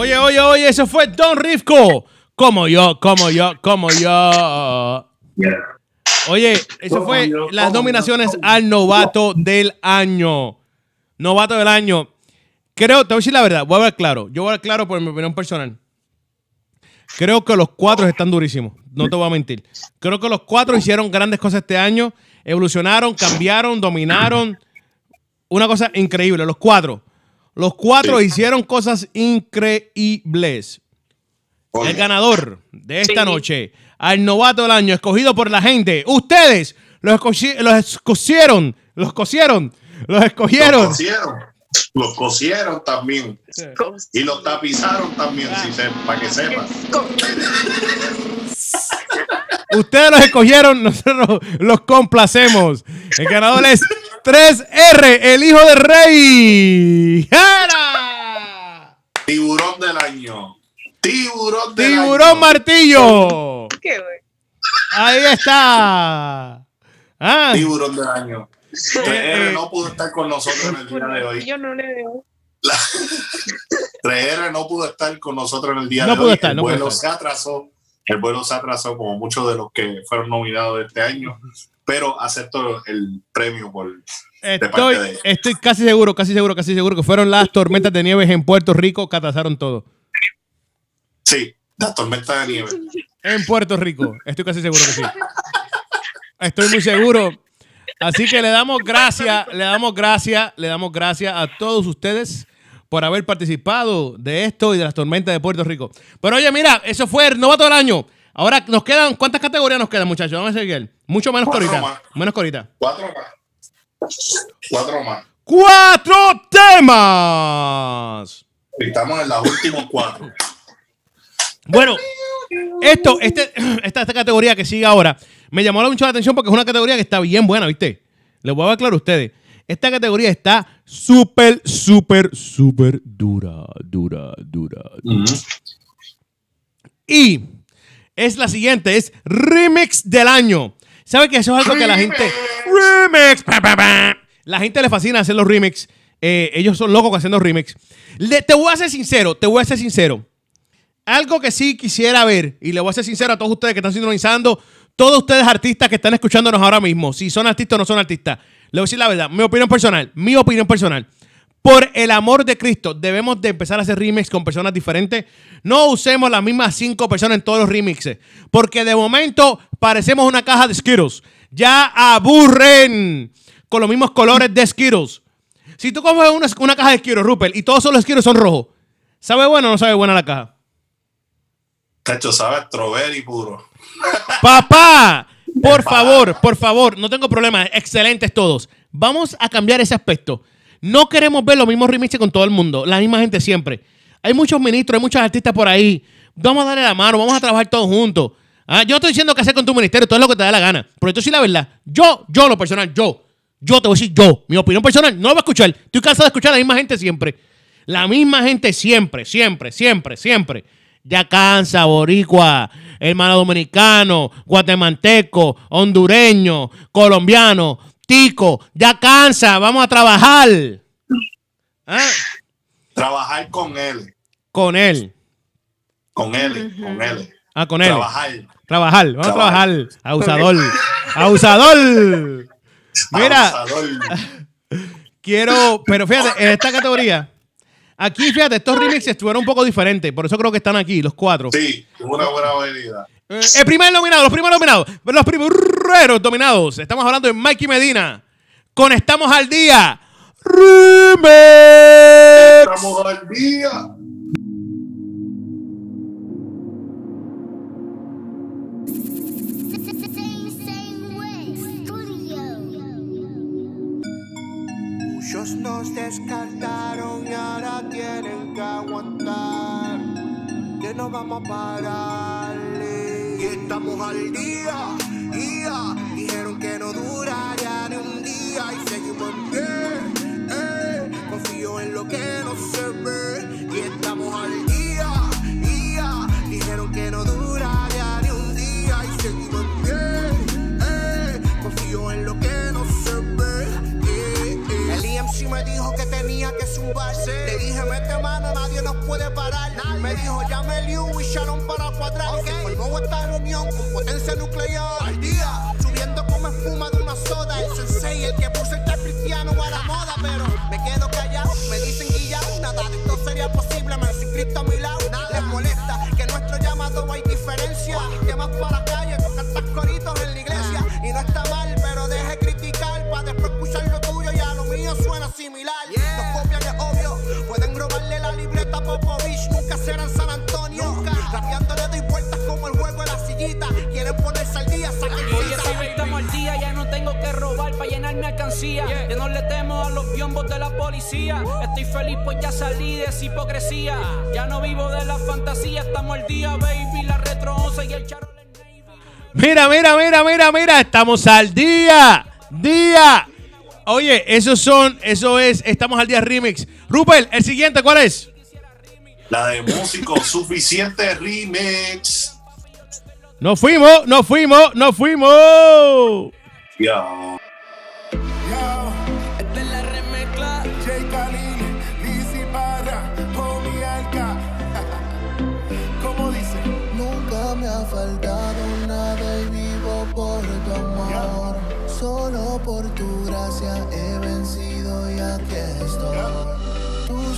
Oye, oye, oye, eso fue Don Rifco. Como yo, como yo, como yo. Oye, eso fue las nominaciones al novato del año. Novato del año. Creo, te voy a decir la verdad, voy a ver claro. Yo voy a ver claro por mi opinión personal. Creo que los cuatro están durísimos. No te voy a mentir. Creo que los cuatro hicieron grandes cosas este año. Evolucionaron, cambiaron, dominaron. Una cosa increíble. Los cuatro. Los cuatro Sí. hicieron cosas increíbles. El ganador de esta Sí. noche, al novato del año, escogido por la gente. Ustedes los, los escogieron, los cosieron, los escogieron. Los cosieron. Los cosieron también. Y los tapizaron también, si se- para que sepas. Ustedes los escogieron, nosotros los complacemos. El ganador es 3R, el hijo de Rey. Tiburón del año. Tiburón del año. Tiburón Martillo. Qué güey. Ahí está. Ah, Tiburón del año. Eh, 3R no pudo estar con nosotros en el día de hoy. Yo no le veo. 3R no pudo estar con nosotros en el día No de pudo hoy. estar, el no pudo vuelo estar. se atrasó. El vuelo se atrasó como muchos de los que fueron nominados este año. Pero acepto el premio por estoy, de estoy casi seguro, casi seguro, casi seguro que fueron las tormentas de nieve en Puerto Rico que atrasaron todo. Sí, la tormenta de nieve. En Puerto Rico. Estoy casi seguro que sí. Estoy muy seguro. Así que le damos gracias, le damos gracias, le damos gracias a todos ustedes por haber participado de esto y de las tormentas de Puerto Rico. Pero oye, mira, eso fue el novato del año. Ahora nos quedan, ¿cuántas categorías nos quedan, muchachos? Vamos a seguir. Mucho menos que ahorita. más. Menos que ahorita. Cuatro más. Cuatro más. ¡Cuatro temas! Estamos en los últimos cuatro. Bueno, esto, este, esta, esta categoría que sigue ahora, me llamó mucho la atención porque es una categoría que está bien buena, ¿viste? Les voy a aclarar a ustedes. Esta categoría está súper, súper, súper dura, dura, dura. Y es la siguiente, es Remix del año. ¿Sabe que eso es algo que la gente... Remix. La gente le fascina hacer los remix. Eh, ellos son locos haciendo remix. Le- te voy a ser sincero, te voy a ser sincero. Algo que sí quisiera ver, y le voy a ser sincero a todos ustedes que están sintonizando, todos ustedes artistas que están escuchándonos ahora mismo, si son artistas o no son artistas, le voy a decir la verdad, mi opinión personal, mi opinión personal. Por el amor de Cristo, debemos de empezar a hacer remix con personas diferentes. No usemos las mismas cinco personas en todos los remixes, porque de momento parecemos una caja de Skittles. Ya aburren con los mismos colores de Skittles. Si tú coges una, una caja de Skittles, Rupert, y todos los Skittles son rojos, ¿sabe bueno o no sabe buena la caja? Cacho, sabes, strawberry puro. Papá, por favor, por favor, no tengo problema, excelentes todos. Vamos a cambiar ese aspecto. No queremos ver los mismos remixes con todo el mundo, la misma gente siempre. Hay muchos ministros, hay muchos artistas por ahí. Vamos a darle la mano, vamos a trabajar todos juntos. Ah, yo estoy diciendo qué hacer con tu ministerio, todo es lo que te da la gana. Pero esto sí la verdad. Yo, yo lo personal, yo, yo te voy a decir yo, mi opinión personal, no lo voy a escuchar. Estoy cansado de escuchar a la misma gente siempre. La misma gente siempre, siempre, siempre, siempre. Ya cansa, boricua, hermano dominicano, guatemalteco, hondureño, colombiano, tico. Ya cansa, vamos a trabajar. ¿Ah? Trabajar con él. Con él. Con él, con él. Ah, con él. Trabajar. Trabajar, vamos Trabajar. a trabajar. Abusador. Abusador. Mira, Abusador. quiero, pero fíjate, en esta categoría, aquí fíjate, estos remixes estuvieron un poco diferentes, por eso creo que están aquí, los cuatro. Sí, una buena venida. Eh, El primer nominado, los primeros nominados, los primeros nominados. Estamos hablando de Mikey Medina. Con Estamos al Día. Remix. Estamos al día. Nos descartaron y ahora tienen que aguantar. Que no vamos a pararle. Y estamos al día, día. Dijeron que no duraría ni un día y seguimos en pie. eh. Confío en lo que no se ve. Que. Le dije, mete mano, nadie nos puede parar. Me dijo, llame Liu y Sharon para cuadrar. Y se formó esta reunión con potencia nuclear. Al día, subiendo como espuma de una soda. El sensei, el que puso el cristiano a la moda. Pero me quedo callado, me dicen guillado. Nada de esto sería posible, me sin Cristo a mi lado. Les molesta que en nuestro llamado hay diferencia. Y temas para calle, con cantar coritos en la iglesia. Y no está mal, pero deje criticar para después escuchar lo tuyo y a lo mío suena similar. Popovich, nunca serán San Antonio. Nunca. Rapeando le doy vueltas como el juego de la sillita. Quieren ponerse al día, saquen Oye, si estamos al día, ya no tengo que robar para llenar mi alcancía. Ya no le temo a los biombos de la policía. Estoy feliz pues ya salí de esa hipocresía. Ya no vivo de la fantasía, estamos al día, baby. La retro 11 y el charro. Mira, mira, mira, mira, mira. Estamos al día. Día. Oye, esos son, eso es, estamos al día remix. Rupert, el siguiente, ¿cuál es? La de músico suficiente remix. Nos fuimos, nos fuimos, nos fuimos. Ya.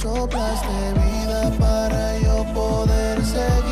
Tú soplaste vida para yo poder seguir.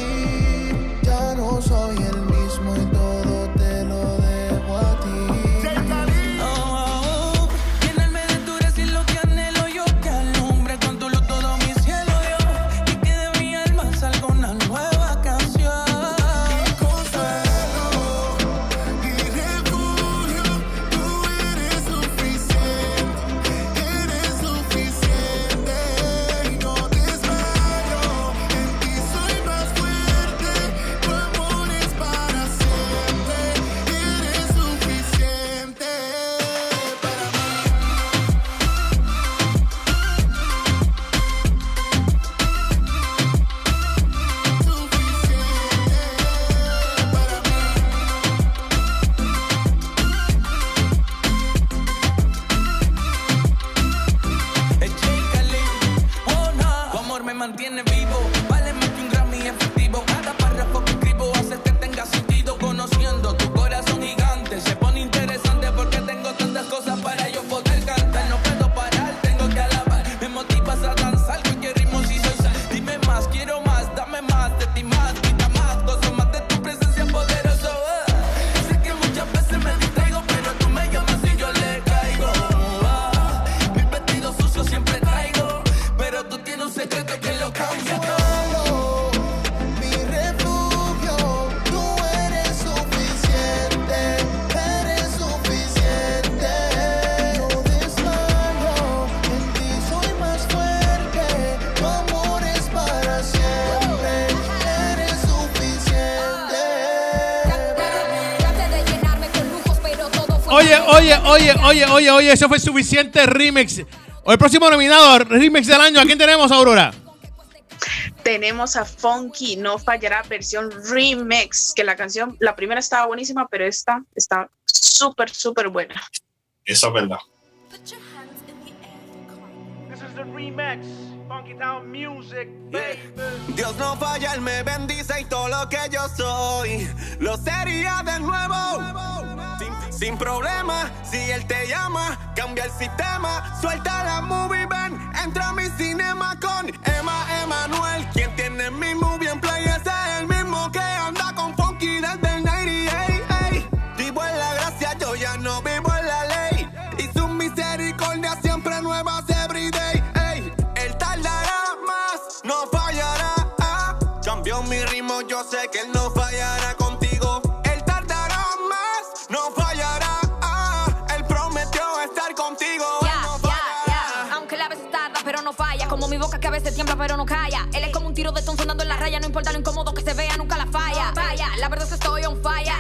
Oye, oye, oye, oye, eso fue suficiente remix. O el próximo nominado, remix del año, ¿a quién tenemos, Aurora? Tenemos a Funky, no fallará versión remix, que la canción, la primera estaba buenísima, pero esta está súper, súper buena. Eso es verdad. Put your hands in the air for Carmen. the remix. Funky Town Music, baby. Dios no falla, Él me bendice y todo lo que yo soy lo sería de nuevo. Sin, problema, si Él te llama, cambia el sistema, suelta la movie, ven, entra a mi cinema con Emma Emanuel. Quien tiene mi movie veces tiembla, pero no calla. Él es como un tiro de ton sonando en la raya. No importa lo incómodo que se vea, nunca la falla. Vaya, la verdad es que estoy on fire.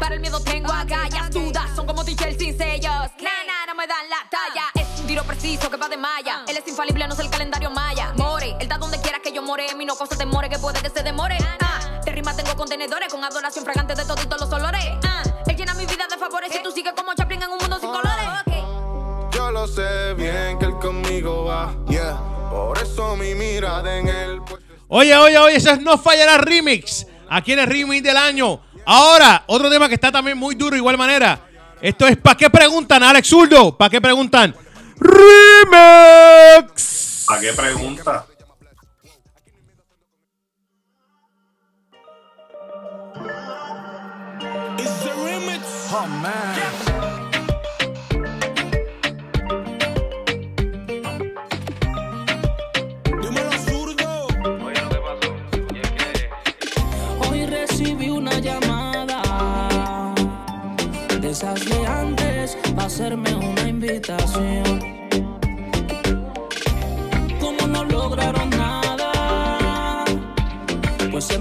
Para el miedo tengo agallas. Dudas son como t-shirts sin sellos. Nana, no me dan la talla. Es un tiro preciso que va de malla. Él es infalible, no es el calendario maya. More, él da donde quiera que yo more. Mi no cosa te more, que puede que se demore. Ah, de rima tengo contenedores con adoración fragante de toditos los olores. Ah, él llena mi vida de favores. Si tú sigues como Chaplin en un mundo sin colores. Yo lo sé bien que él conmigo va, eso mi mirada en él. Oye, oye, oye, ese es No Fallará Remix. Aquí en el remix del año. Ahora, otro tema que está también muy duro, de igual manera. Esto es ¿Para qué preguntan, Alex Zurdo? ¿Para qué preguntan? Remix. ¿A qué pregunta? Oh man. Esas de antes va a hacerme una invitación. Como no lograron nada, pues se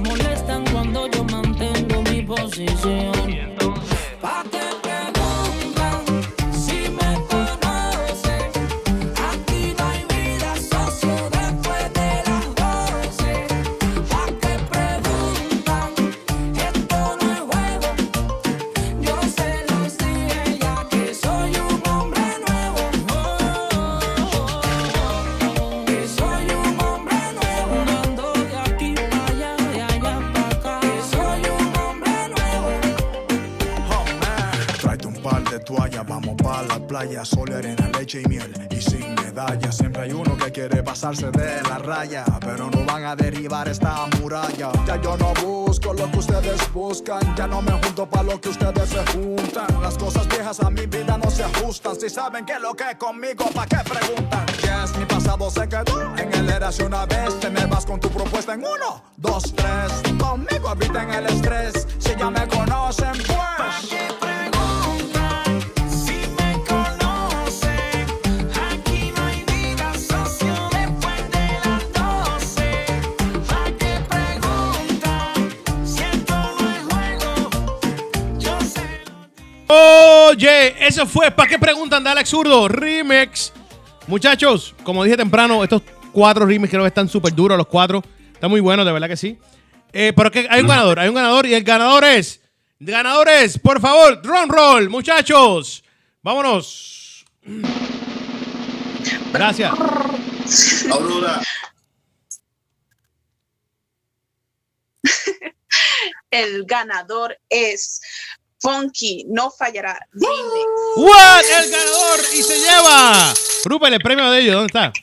playa, sol, arena, leche y miel. Y sin medalla, siempre hay uno que quiere pasarse de la raya, pero no van a derribar esta muralla. Ya yo no busco lo que ustedes buscan, ya no me junto para lo que ustedes se juntan. Las cosas viejas a mi vida no se ajustan, si saben que lo que conmigo, ¿pa' qué preguntan? Yes, mi pasado se quedó en el eracio una vez, te me vas con tu propuesta en uno, dos, tres. Conmigo eviten el estrés, si ya me conocen, pues. Si Oye, eso fue ¿Para qué preguntan de Alex Zurdo? Remix. Muchachos, como dije temprano, estos cuatro remix creo que están súper duros los cuatro. Están muy buenos, de verdad que sí. Eh, pero que hay un ganador, hay un ganador y el ganador es. Ganadores, por favor, drum roll, muchachos. Vámonos. Gracias. Aurora. El ganador es Funky, no fallará. Remix. What? El ganador y se lleva. Rupert, el premio de ellos, ¿dónde está?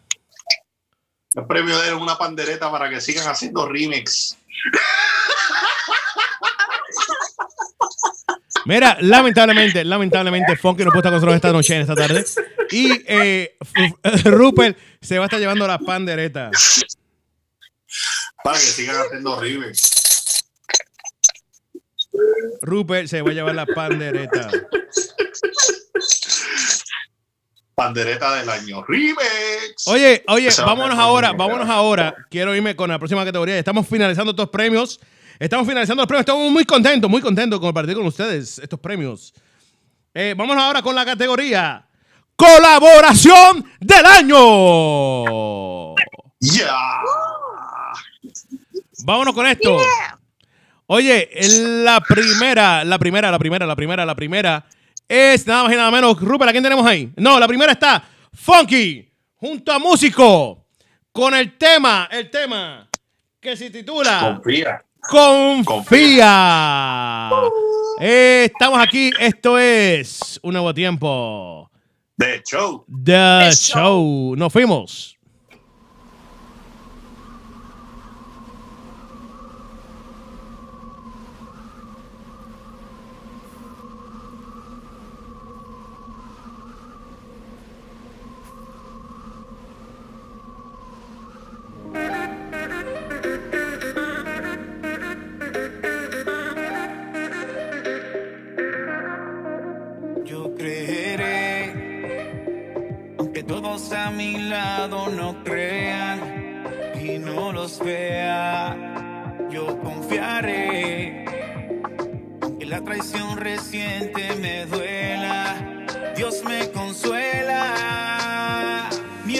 El premio de él es una pandereta para que sigan haciendo remix. Mira, lamentablemente, lamentablemente, Funky no puede estar con nosotros esta noche, en esta tarde. Y eh, Rupert se va a estar llevando la pandereta. Para que sigan haciendo remix. Rupert se va a llevar la pandereta. Pandereta del año. Remix. Oye, oye, vámonos ahora, vámonos ahora. Quiero irme con la próxima categoría. Estamos finalizando estos premios. Estamos finalizando los premios. Estamos muy contentos, muy contentos con compartir con ustedes estos premios. Eh, vamos ahora con la categoría Colaboración del Año. Ya. Vámonos con esto. Oye, la primera, la primera, la primera, la primera, la primera es nada más y nada menos. Rupert, ¿a quién tenemos ahí? No, la primera está Funky junto a músico con el tema, el tema que se titula Confía. Confía. Eh, estamos aquí, esto es un nuevo tiempo. The Show. The show. Nos fuimos. Mi lado no crean y no los vea, yo confiaré, aunque la traición reciente me duela, Dios me consuela, mi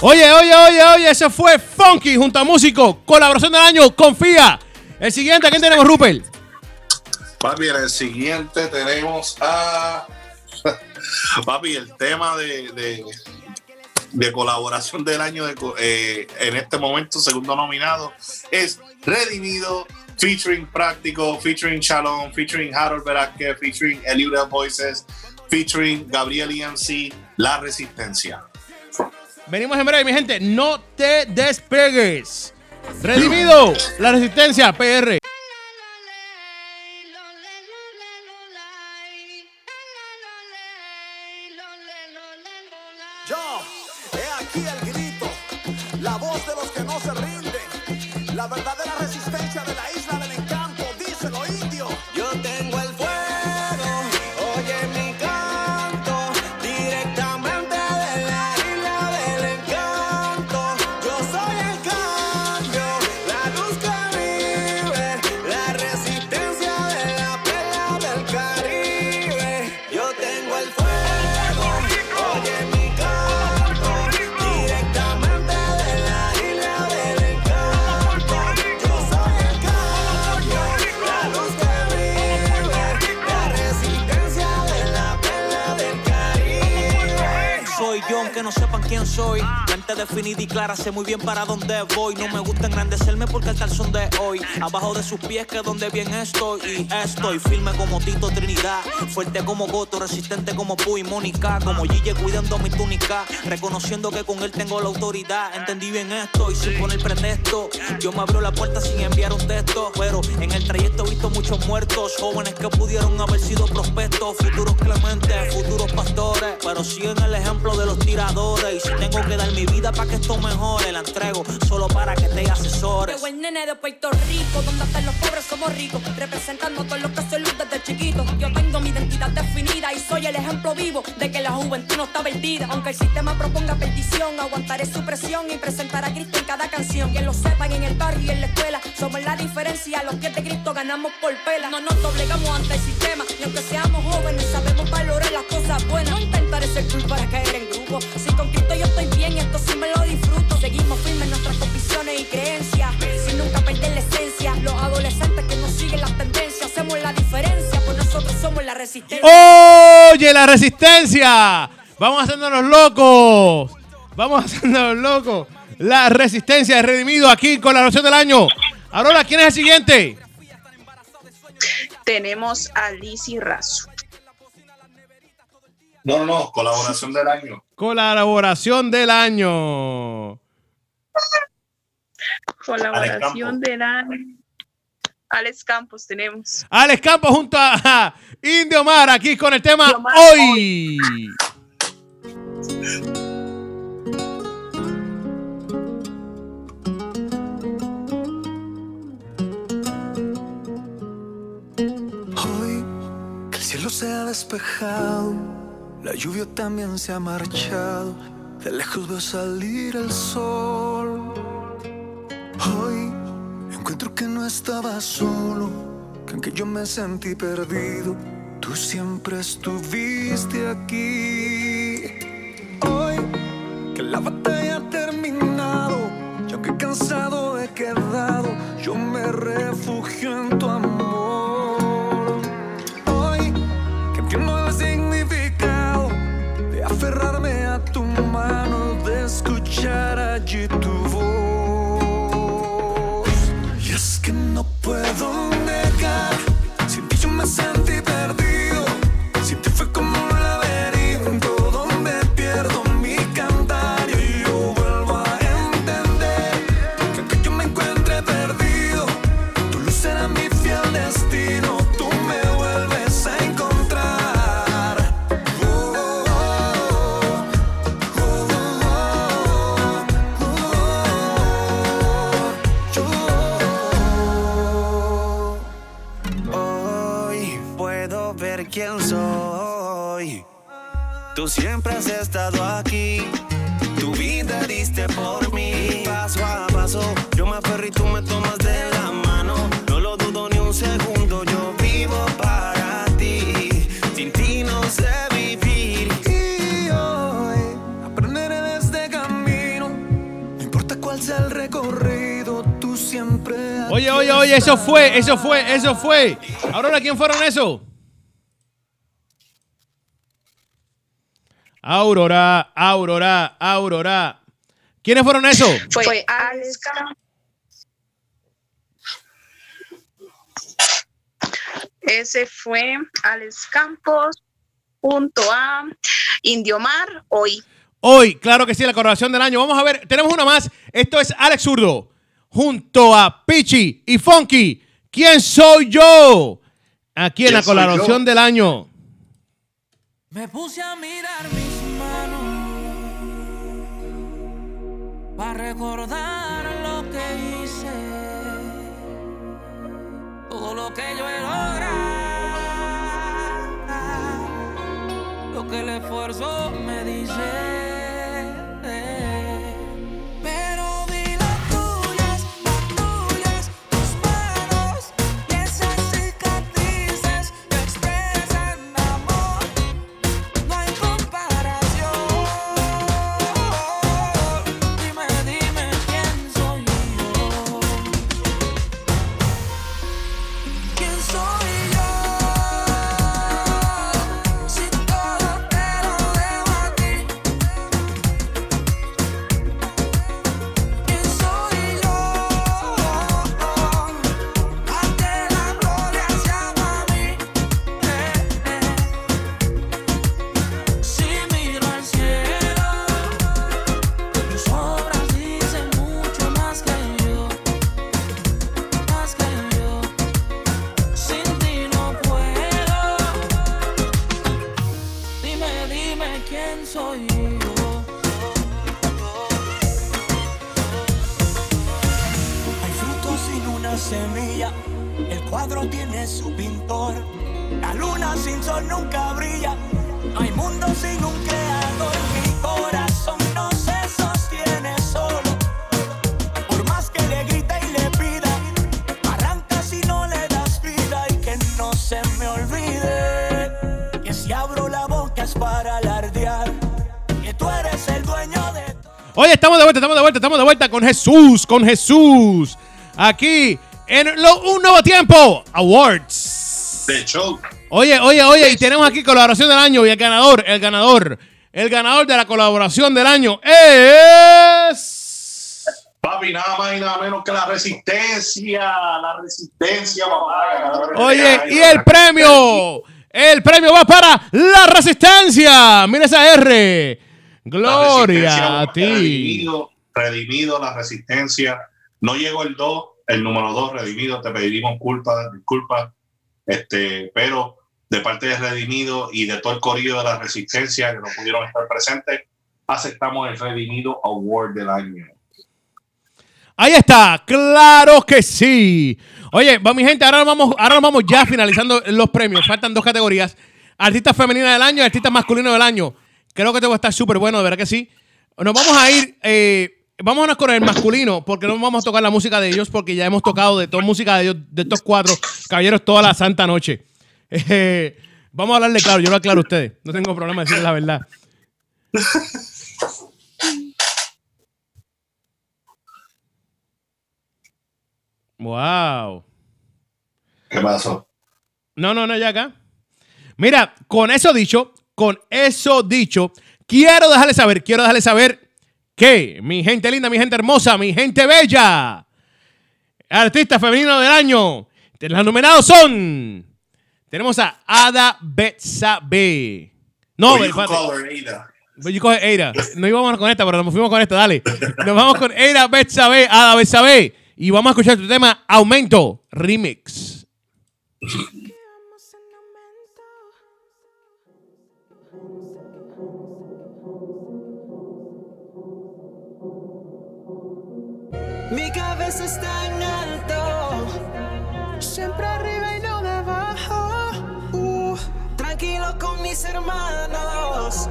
Oye, oye, oye, oye, ese fue Funky junto a músico. Colaboración del año, confía. El siguiente, ¿a quién tenemos, Rupert? Papi, en el siguiente tenemos a. Papi, el tema de, de, colaboración del año de eh, en este momento, segundo nominado, es Redimido, featuring Práctico, featuring Shalom, featuring Harold Velázquez, featuring Elibre Voices, featuring Gabriel EMC, La Resistencia. Venimos en breve, mi gente. No te despegues. Redimido, la resistencia, PR. No sepan quién soy. Mente definida y clara, sé muy bien para dónde voy. No me gusta engrandecerme porque el calzón de hoy. Abajo de sus pies que donde bien estoy. Y estoy firme como Tito Trinidad. Fuerte como Goto, resistente como Puy Mónica. Como Gille cuidando mi túnica. Reconociendo que con él tengo la autoridad. Entendí bien esto y sin poner pretexto. Yo me abro la puerta sin enviar un texto. Pero en el trayecto he visto muchos muertos. Jóvenes que pudieron haber sido prospectos. Futuros clementes, futuros pastores. Pero siguen el ejemplo de los tiradores. Y si tengo que dar mi vida para que esto mejore, la entrego solo para que te asesore. Qué buen nene de Puerto Rico, donde hasta los pobres somos ricos, representando todo lo que soy luz desde chiquito. Yo tengo mi identidad definida y soy el ejemplo vivo de que la juventud no está perdida. Aunque el sistema proponga perdición, aguantaré su presión y presentar a Cristo en cada canción. Que lo sepan en el barrio y en la escuela, somos la diferencia. Los pies de Cristo ganamos por pela. No nos doblegamos ante el sistema y aunque seamos jóvenes sabemos valorar las cosas buenas. No intentaré ser cool para caer en grupo. Si con Cristo yo estoy bien y esto sí me lo disfruto. Seguimos firmes en nuestras convicciones y creencias, sin nunca perder la esencia. Los adolescentes que no siguen las tendencias, hacemos la diferencia, pues nosotros somos la resistencia. Oye, la resistencia. Vamos haciéndonos locos. Vamos haciéndonos locos. La resistencia de Redimido aquí con la noción del año. Aurora, ¿quién es el siguiente? Tenemos a Lizzy Razo. No, no, no, colaboración del año. Colaboración del año. Colaboración del año. Alex Campos tenemos. Alex Campos junto a Indio Mar aquí con el tema Hoy. Hoy que el cielo se ha despejado, la lluvia también se ha marchado, de lejos veo salir el sol. Hoy encuentro que no estaba solo, que aunque yo me sentí perdido, tú siempre estuviste aquí. Hoy que la batalla ha terminado, y aunque cansado he quedado, yo me refugio en tu amor. Tu voz. Y es que no puedo negar, sin ti yo me sentí eso fue, eso fue, eso fue. Aurora, ¿quién fueron eso? Aurora, Aurora, Aurora. ¿Quiénes fueron eso? Fue, Alex Campos. Ese fue Alex Campos junto a Indio Mar hoy. Hoy, claro que sí, la colaboración del año. Vamos a ver, tenemos una más. Esto es Alex Zurdo junto a Pichi y Funky. ¿Quién soy yo? Aquí en ¿Quién la colaboración del año. Me puse a mirar mis manos para recordar lo que hice, todo lo que yo he logrado, lo que el esfuerzo me dice. Vuelta, estamos de vuelta, con Jesús, con Jesús. Aquí en lo- un nuevo tiempo Awards. De show. Oye, oye, oye, y tenemos aquí colaboración del año y el ganador, el ganador, el ganador de la colaboración del año es. Papi, nada más y nada menos que la resistencia. La resistencia, papá. Oye, y el premio, el premio va para la resistencia. Mira esa R. Gloria a ti. Redimido, la resistencia. No llegó el 2, el número 2, redimido. Te pedimos culpa, disculpas. Este, pero de parte de Redimido y de todo el corrido de la resistencia que no pudieron estar presentes, aceptamos el Redimido Award del año. Ahí está, claro que sí. Oye, va mi gente, ahora vamos, ahora vamos ya finalizando los premios. Faltan dos categorías. Artista femenina del año y artista masculino del año. Creo que te va a estar súper bueno, de verdad que sí. Nos vamos a ir, eh, vámonos con el masculino, porque no vamos a tocar la música de ellos, porque ya hemos tocado de toda música de ellos, de estos cuatro caballeros toda la santa noche. Eh, vamos a hablarle claro, yo lo aclaro a ustedes. No tengo problema de decirles la verdad. Wow. ¿Qué pasó? No, no, no, ya acá. Mira, con eso dicho, con eso dicho, quiero dejarles saber, quiero dejarles saber que mi gente linda, mi gente hermosa, mi gente bella, artista femenino del año, los nominados son, tenemos a Ada Betsabe. No, Or you call her Ada. Yo coge Eira. No íbamos con esta, pero nos fuimos con esta, dale. Nos vamos con Eira Betsabe, Ada Betsabe. Y vamos a escuchar tu tema Aumento Remix. Mi cabeza está en alto, siempre arriba y no debajo. Uh, tranquilo con mis hermanos.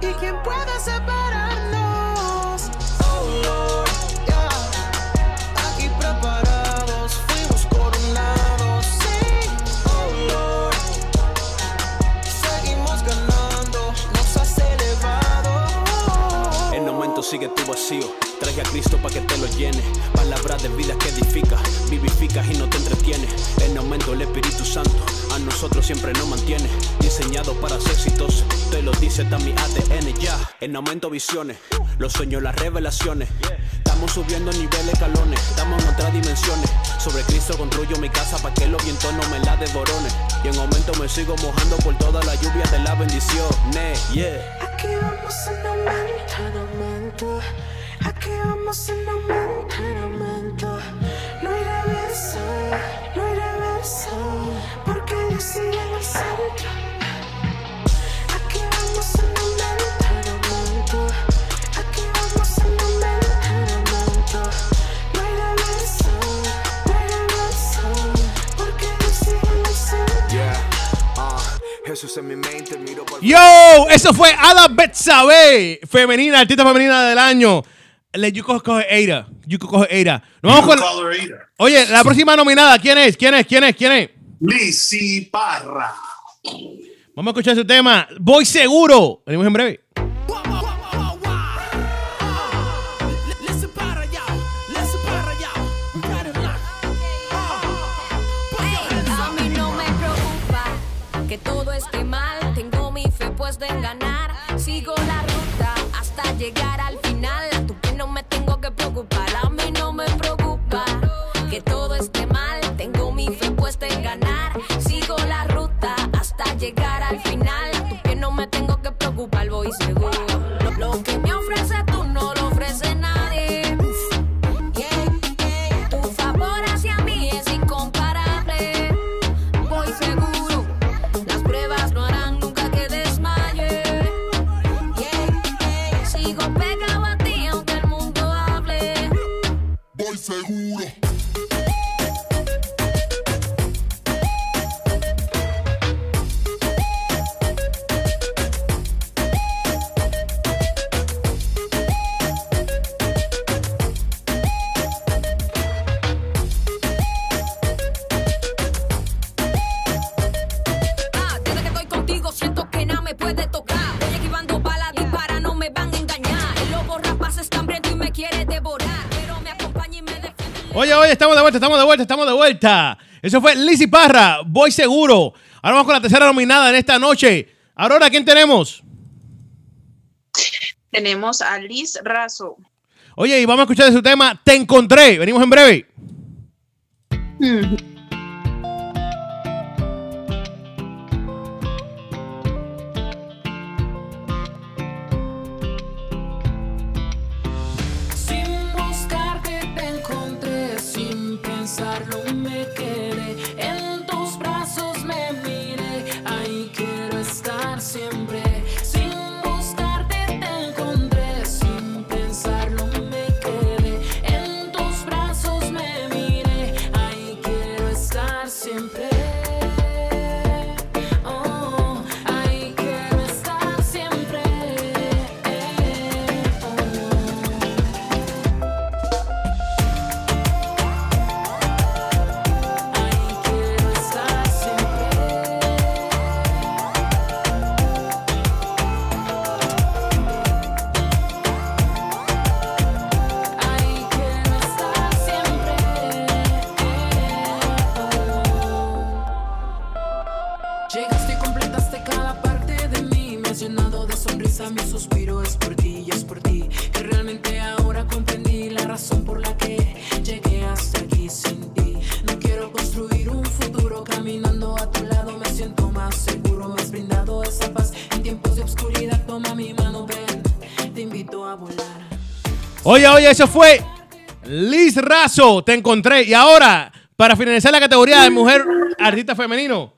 ¿Y quién puede separarnos? Oh Lord, yeah. Aquí preparados, fuimos coronados. Sí, oh Lord. Seguimos ganando, nos has elevado. El momento sigue tu vacío. Traje a Cristo para que te lo llene. Palabra de vida que edifica, vivificas y no te entretiene. En aumento el Espíritu Santo a nosotros siempre nos mantiene. Diseñado para ser exitoso, te lo dice también ADN ya. En aumento visiones, los sueños, las revelaciones. Estamos subiendo niveles, escalones, estamos en otras dimensiones. Sobre Cristo construyo mi casa para que los vientos no me la devorone. Y en aumento me sigo mojando por toda la lluvia de la bendición. Yeah. Aquí vamos en aumento, en aumento. Aquí vamos en aumento, en aumento. No hay reversa, no hay reversa. Porque Dios sigue en el centro. Aquí vamos en aumento, en aumento. Aquí vamos en aumento, en aumento. No hay reversa, no hay reversa. Porque Dios sigue en el centro. Yeah, Jesús en mi mente, miro por Yo, eso fue Ada Betsabe, femenina, artista femenina del año. Le Yuko coge Eira. Yuko coge Eira. Nos vamos You con. call her Ada. Oye, la próxima nominada, ¿quién es? ¿Quién es? ¿Quién es? ¿Quién es? Lizzy Parra. Vamos a escuchar su tema. Voy seguro. Venimos en breve. Todo esté mal. Tengo mi fe puesta en ganar. Sigo la ruta hasta llegar mi fe puesta vuelta, estamos de vuelta, estamos de vuelta. Eso fue Lizzy Parra, voy seguro. Ahora vamos con la tercera nominada en esta noche. Aurora, ¿quién tenemos? Tenemos a Liz Razo. Oye, y vamos a escuchar de su tema Te encontré. Venimos en breve. Sin Oye, oye, eso fue Liz Razo. Te encontré. Y ahora, para finalizar la categoría de mujer artista femenino,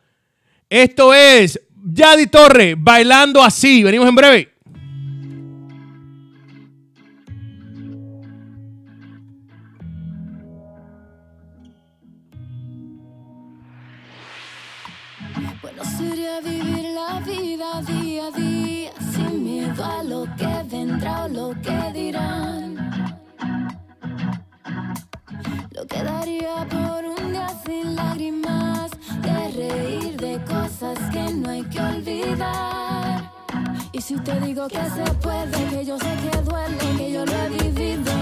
esto es Yadi Torre bailando así. Venimos en breve. Olvidar. Y si te digo que se puede, que yo sé que duele, que yo lo he vivido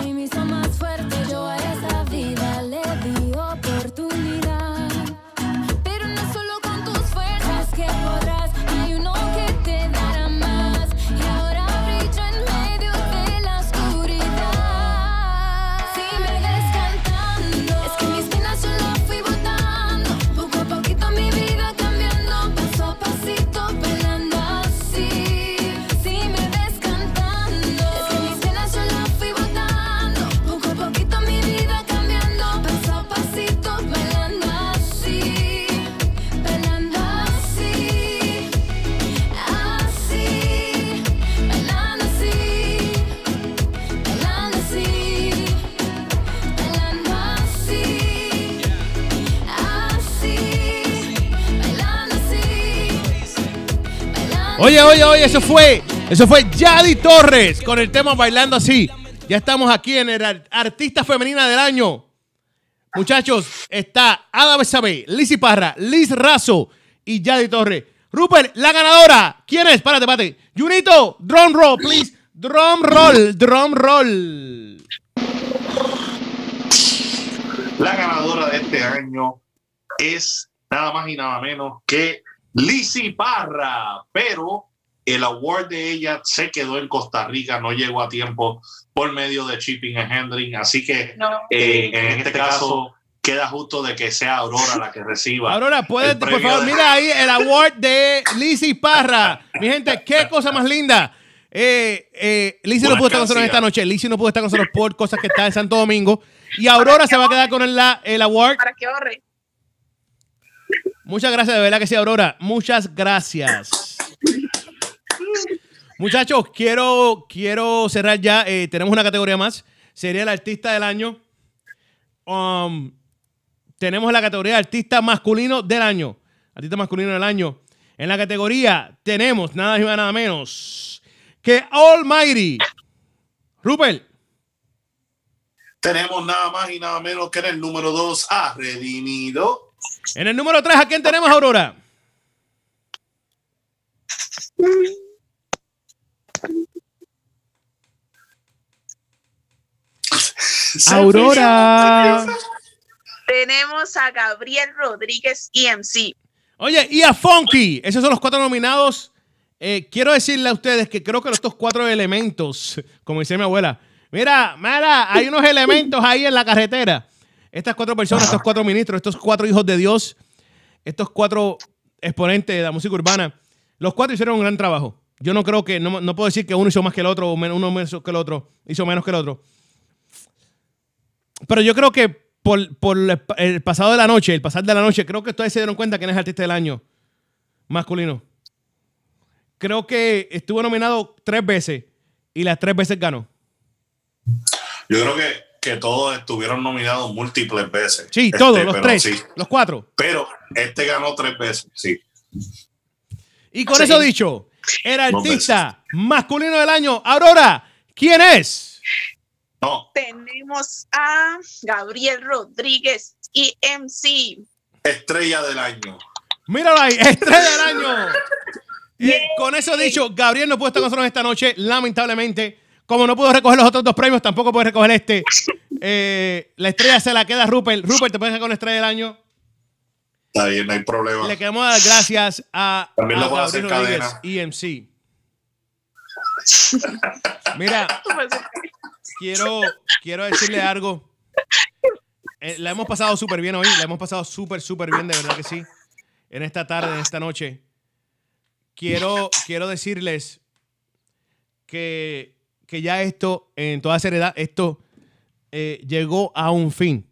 Oye, oye, oye, eso fue, eso fue Yadi Torres con el tema Bailando Así. Ya estamos aquí en el ar- Artista Femenina del Año. Muchachos, está Ada Besabe, Lizzy Parra, Liz Razo y Yadi Torres. Rupert, la ganadora. ¿Quién es? Párate, párate. Junito, drum roll, please. Drum roll, drum roll. La ganadora de este año es nada más y nada menos que Lizzy Parra, pero el award de ella se quedó en Costa Rica, no llegó a tiempo por medio de Shipping and Handling, así que eh, en este caso queda justo de que sea Aurora la que reciba. Aurora, puedes, por favor, de- mira ahí el award de Lizzy Parra. Mi gente, qué cosa más linda. Eh, eh, Lizzy no pudo estar con nosotros esta noche. Lizzy no pudo estar con nosotros por cosas que está en Santo Domingo. Y Aurora se va a quedar con el, la- el award. Para que ahorre. Muchas gracias, de verdad que sí, Aurora. Muchas gracias. Muchachos, quiero, quiero cerrar ya. Eh, tenemos una categoría más. Sería el artista del año. Um, tenemos la categoría artista masculino del año. Artista masculino del año. En la categoría tenemos nada más y nada menos que Almighty. Rupert. Tenemos nada más y nada menos que en el número 2 a Redimido. En el número 3, ¿a quién tenemos, Aurora? Aurora. Tenemos a Gabriel Rodríguez EMC. Oye, y a Funky. Esos son los cuatro nominados. Eh, quiero decirle a ustedes que creo que estos cuatro elementos, como dice mi abuela, mira, mira, hay unos elementos ahí en la carretera. Estas cuatro personas, estos cuatro ministros, estos cuatro hijos de Dios, estos cuatro exponentes de la música urbana, los cuatro hicieron un gran trabajo. Yo no creo que, no, no puedo decir que uno hizo más que el otro, o uno menos que el otro, hizo menos que el otro. Pero yo creo que por, por el pa- el pasado de la noche, el pasar de la noche, creo que ustedes se dieron cuenta quién es artista del año masculino. Creo que estuvo nominado tres veces y las tres veces ganó. Yo creo que, que todos estuvieron nominados múltiples veces. Sí, Este, todos, los tres, sí. los cuatro. Pero este ganó tres veces, sí. Y con Sí. eso dicho, el artista masculino del año, Aurora, ¿quién es? No, Tenemos a Gabriel Rodríguez EMC. estrella del año. Míralo ahí, estrella del año. Eh, con eso dicho, Gabriel no puede estar con nosotros esta noche, lamentablemente. Como no pudo recoger los otros dos premios, tampoco puede recoger este. Eh, la estrella se la queda a Rupert. Rupert, te puedes con la estrella del año. Está bien, no hay problema. Le queremos dar gracias a, También a lo hacer Gabriel cadena. Rodríguez, EMC. Mira, quiero, quiero decirle algo. Eh, la hemos pasado súper bien hoy. La hemos pasado súper, súper bien, de verdad que sí. En esta tarde, en esta noche. Quiero, quiero decirles que, que ya esto, en toda seriedad, esto eh, llegó a un fin.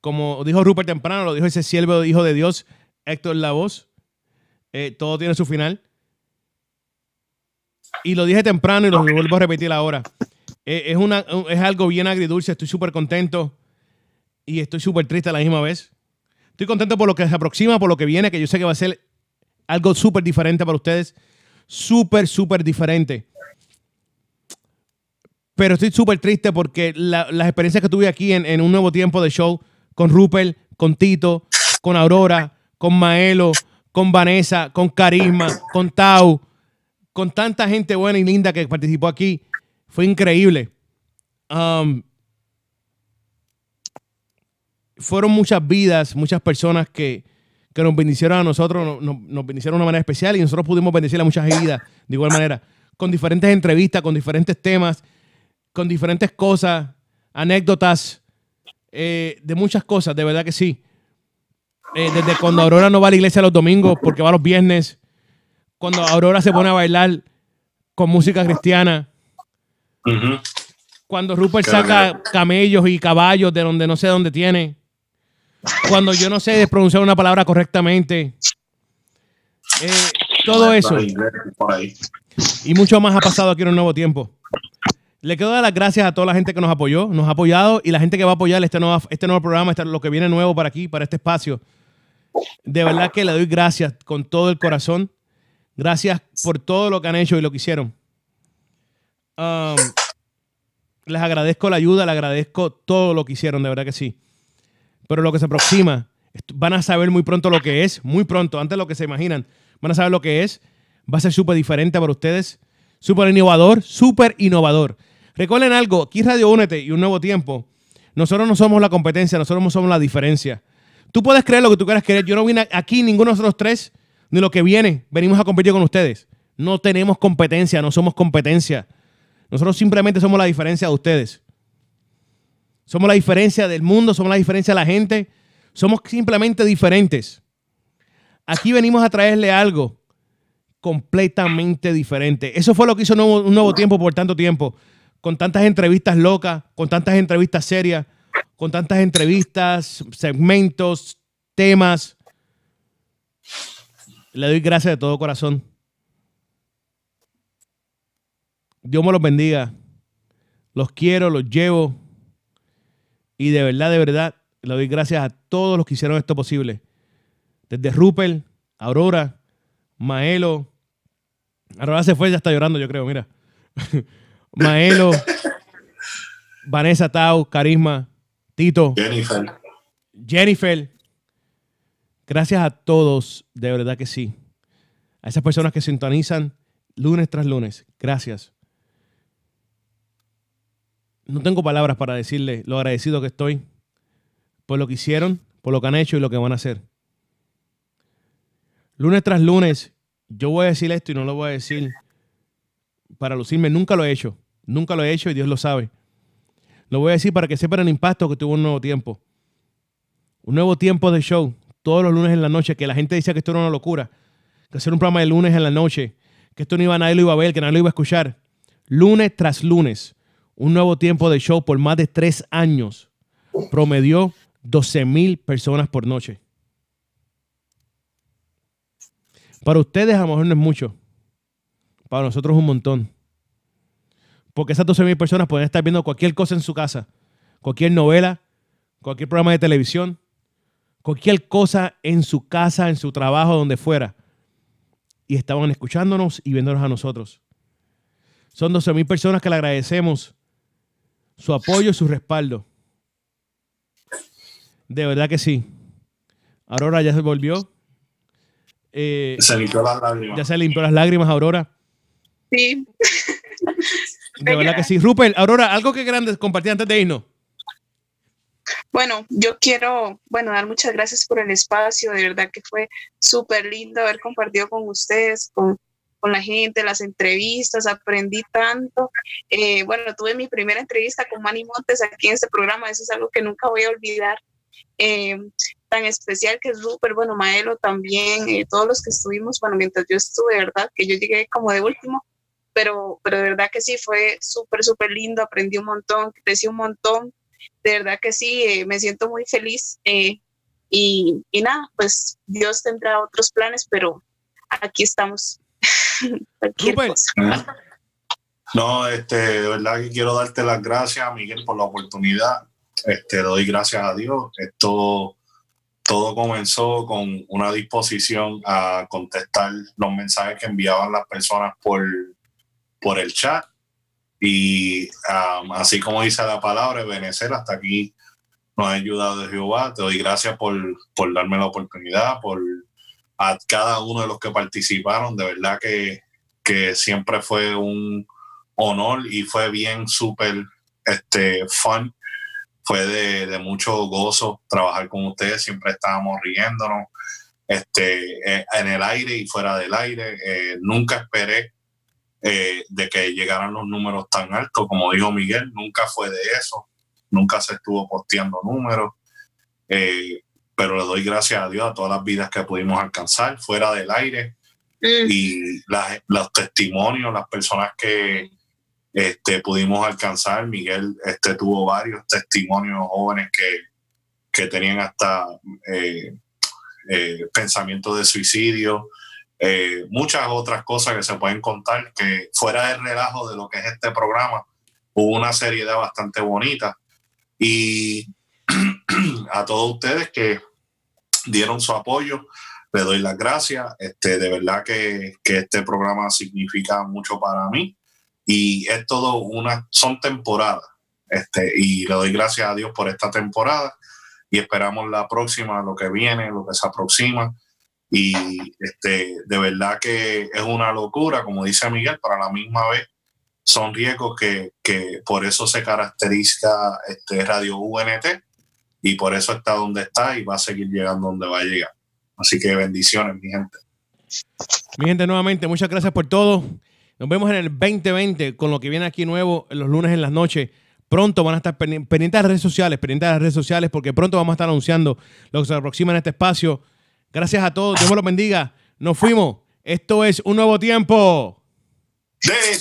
Como dijo Rupert temprano, lo dijo ese siervo hijo de Dios, Héctor Lavoz. Eh, todo tiene su final. Y lo dije temprano y lo vuelvo a repetir ahora. Eh, es, una, es algo bien agridulce. Estoy súper contento y estoy súper triste a la misma vez. Estoy contento por lo que se aproxima, por lo que viene, que yo sé que va a ser algo súper diferente para ustedes. Súper, súper diferente. Pero estoy súper triste porque la- las experiencias que tuve aquí en, un nuevo tiempo de show con Rupert, con Tito, con Aurora, con Maelo, con Vanessa, con Carisma, con Tau, con tanta gente buena y linda que participó aquí, fue increíble. Um, fueron muchas vidas, muchas personas que, que nos bendicieron a nosotros, no- no- nos bendicieron de una manera especial y nosotros pudimos bendecir a muchas vidas de igual manera, con diferentes entrevistas, con diferentes temas, con diferentes cosas, anécdotas, eh, de muchas cosas, de verdad que sí. Eh, desde cuando Aurora no va a la iglesia los domingos porque va los viernes, cuando Aurora se pone a bailar con música cristiana, cuando Rupert saca camellos y caballos de donde no sé dónde tiene, cuando yo no sé pronunciar una palabra correctamente, Eh, todo eso y mucho más ha pasado aquí en un nuevo tiempo. Le quiero dar las gracias a toda la gente que nos apoyó, nos ha apoyado y la gente que va a apoyar este nuevo, este nuevo programa, este- lo que viene nuevo para aquí, para este espacio. De verdad que le doy gracias con todo el corazón. Gracias por todo lo que han hecho y lo que hicieron. Um, les agradezco la ayuda, les agradezco todo lo que hicieron, de verdad que sí. Pero lo que se aproxima, van a saber muy pronto lo que es, muy pronto, antes de lo que se imaginan. Van a saber lo que es. Va a ser súper diferente para ustedes. Súper innovador, súper innovador. Recuerden algo, aquí Radio Únete y Un Nuevo Tiempo, nosotros no somos la competencia, nosotros no somos la diferencia. Tú puedes creer lo que tú quieras creer. Yo no vine aquí, ninguno de nosotros tres, ni lo que viene, venimos a competir con ustedes. No tenemos competencia, no somos competencia. Nosotros simplemente somos la diferencia de ustedes. Somos la diferencia del mundo, somos la diferencia de la gente. Somos simplemente diferentes. Aquí venimos a traerle algo completamente diferente. Eso fue lo que hizo un nuevo tiempo por tanto tiempo. Con tantas entrevistas locas, con tantas entrevistas serias, con tantas entrevistas, segmentos, temas. Le doy gracias de todo corazón. Dios me los bendiga. Los quiero, los llevo. Y de verdad, de verdad, le doy gracias a todos los que hicieron esto posible. Desde Rupert, Aurora, Maelo. Aurora se fue, ya está llorando, yo creo, mira. Maelo, Vanessa Tau, Carisma, Tito, Jennifer. Jennifer. Gracias a todos, de verdad que sí. A esas personas que sintonizan lunes tras lunes. Gracias. No tengo palabras para decirle lo agradecido que estoy por lo que hicieron, por lo que han hecho y lo que van a hacer. Lunes tras lunes, yo voy a decir esto y no lo voy a decir para lucirme. Nunca lo he hecho. Nunca lo he hecho y Dios lo sabe. Lo voy a decir para que sepan el impacto que tuvo un nuevo tiempo. Un nuevo tiempo de show, todos los lunes en la noche, que la gente decía que esto era una locura. Que hacer un programa de lunes en la noche, que esto no iba, nadie lo iba a ver, que nadie lo iba a escuchar. Lunes tras lunes, un nuevo tiempo de show por más de tres años. Promedió 12 mil personas por noche. Para ustedes a lo mejor no es mucho. Para nosotros un montón. Porque esas 12 mil personas pueden estar viendo cualquier cosa en su casa. Cualquier novela, cualquier programa de televisión, cualquier cosa en su casa, en su trabajo, donde fuera. Y estaban escuchándonos y viéndonos a nosotros. Son 12 mil personas que le agradecemos su apoyo y su respaldo. De verdad que sí. Aurora ya se volvió. Eh, Se limpió las lágrimas. ya se limpió las lágrimas, Aurora. Sí. De verdad que sí. Rupert, Aurora, algo que grande compartir antes de irnos. Bueno, yo quiero, bueno, dar muchas gracias por el espacio, de verdad que fue súper lindo haber compartido con ustedes, con, con la gente, las entrevistas, aprendí tanto. Eh, bueno, tuve mi primera entrevista con Manny Montes aquí en este programa, eso es algo que nunca voy a olvidar. Eh, tan especial que es Rupert, bueno, Maelo también, eh, todos los que estuvimos, bueno, mientras yo estuve, verdad, que yo llegué como de último, pero, pero de verdad que sí, fue súper, súper lindo, aprendí un montón, crecí un montón, de verdad que sí, eh, me siento muy feliz eh, y, y nada, pues Dios tendrá otros planes, pero aquí estamos. No, este, de verdad que quiero darte las gracias, Miguel, por la oportunidad. Este, le doy gracias a Dios. Esto todo comenzó con una disposición a contestar los mensajes que enviaban las personas por, por el chat. Y um, así como dice la palabra, Benecer, hasta aquí nos ha ayudado de Jehová. Te doy gracias por, por darme la oportunidad, por a cada uno de los que participaron. De verdad que, que siempre fue un honor y fue bien súper este, fun. Fue de, de mucho gozo trabajar con ustedes. Siempre estábamos riéndonos este, eh, en el aire y fuera del aire. Eh, nunca esperé eh, de que llegaran los números tan altos. Como dijo Miguel, nunca fue de eso. Nunca se estuvo posteando números. Eh, pero le doy gracias a Dios a todas las vidas que pudimos alcanzar fuera del aire y las- los testimonios, las personas que este, pudimos alcanzar. Miguel este, tuvo varios testimonios jóvenes que, que tenían hasta eh, eh, pensamientos de suicidio, eh, muchas otras cosas que se pueden contar que fuera del relajo de lo que es este programa, hubo una seriedad bastante bonita. Y a todos ustedes que dieron su apoyo, le doy las gracias. Este, de verdad que, que este programa significa mucho para mí y es todo una, son temporadas. Este, y le doy gracias a Dios por esta temporada y esperamos la próxima, lo que viene, lo que se aproxima. Y este, de verdad que es una locura, como dice Miguel, para la misma vez son riesgos que, que por eso se caracteriza este Radio UNT y por eso está donde está y va a seguir llegando donde va a llegar. Así que bendiciones, mi gente. Mi gente, nuevamente, muchas gracias por todo. Nos vemos en el 2020 con lo que viene aquí nuevo los lunes en las noches. Pronto van a estar pendi- pendientes de las redes sociales, pendientes de las redes sociales, porque pronto vamos a estar anunciando lo que se aproxima en este espacio. Gracias a todos, Dios me los bendiga. Nos fuimos. Esto es un nuevo tiempo. ¡De!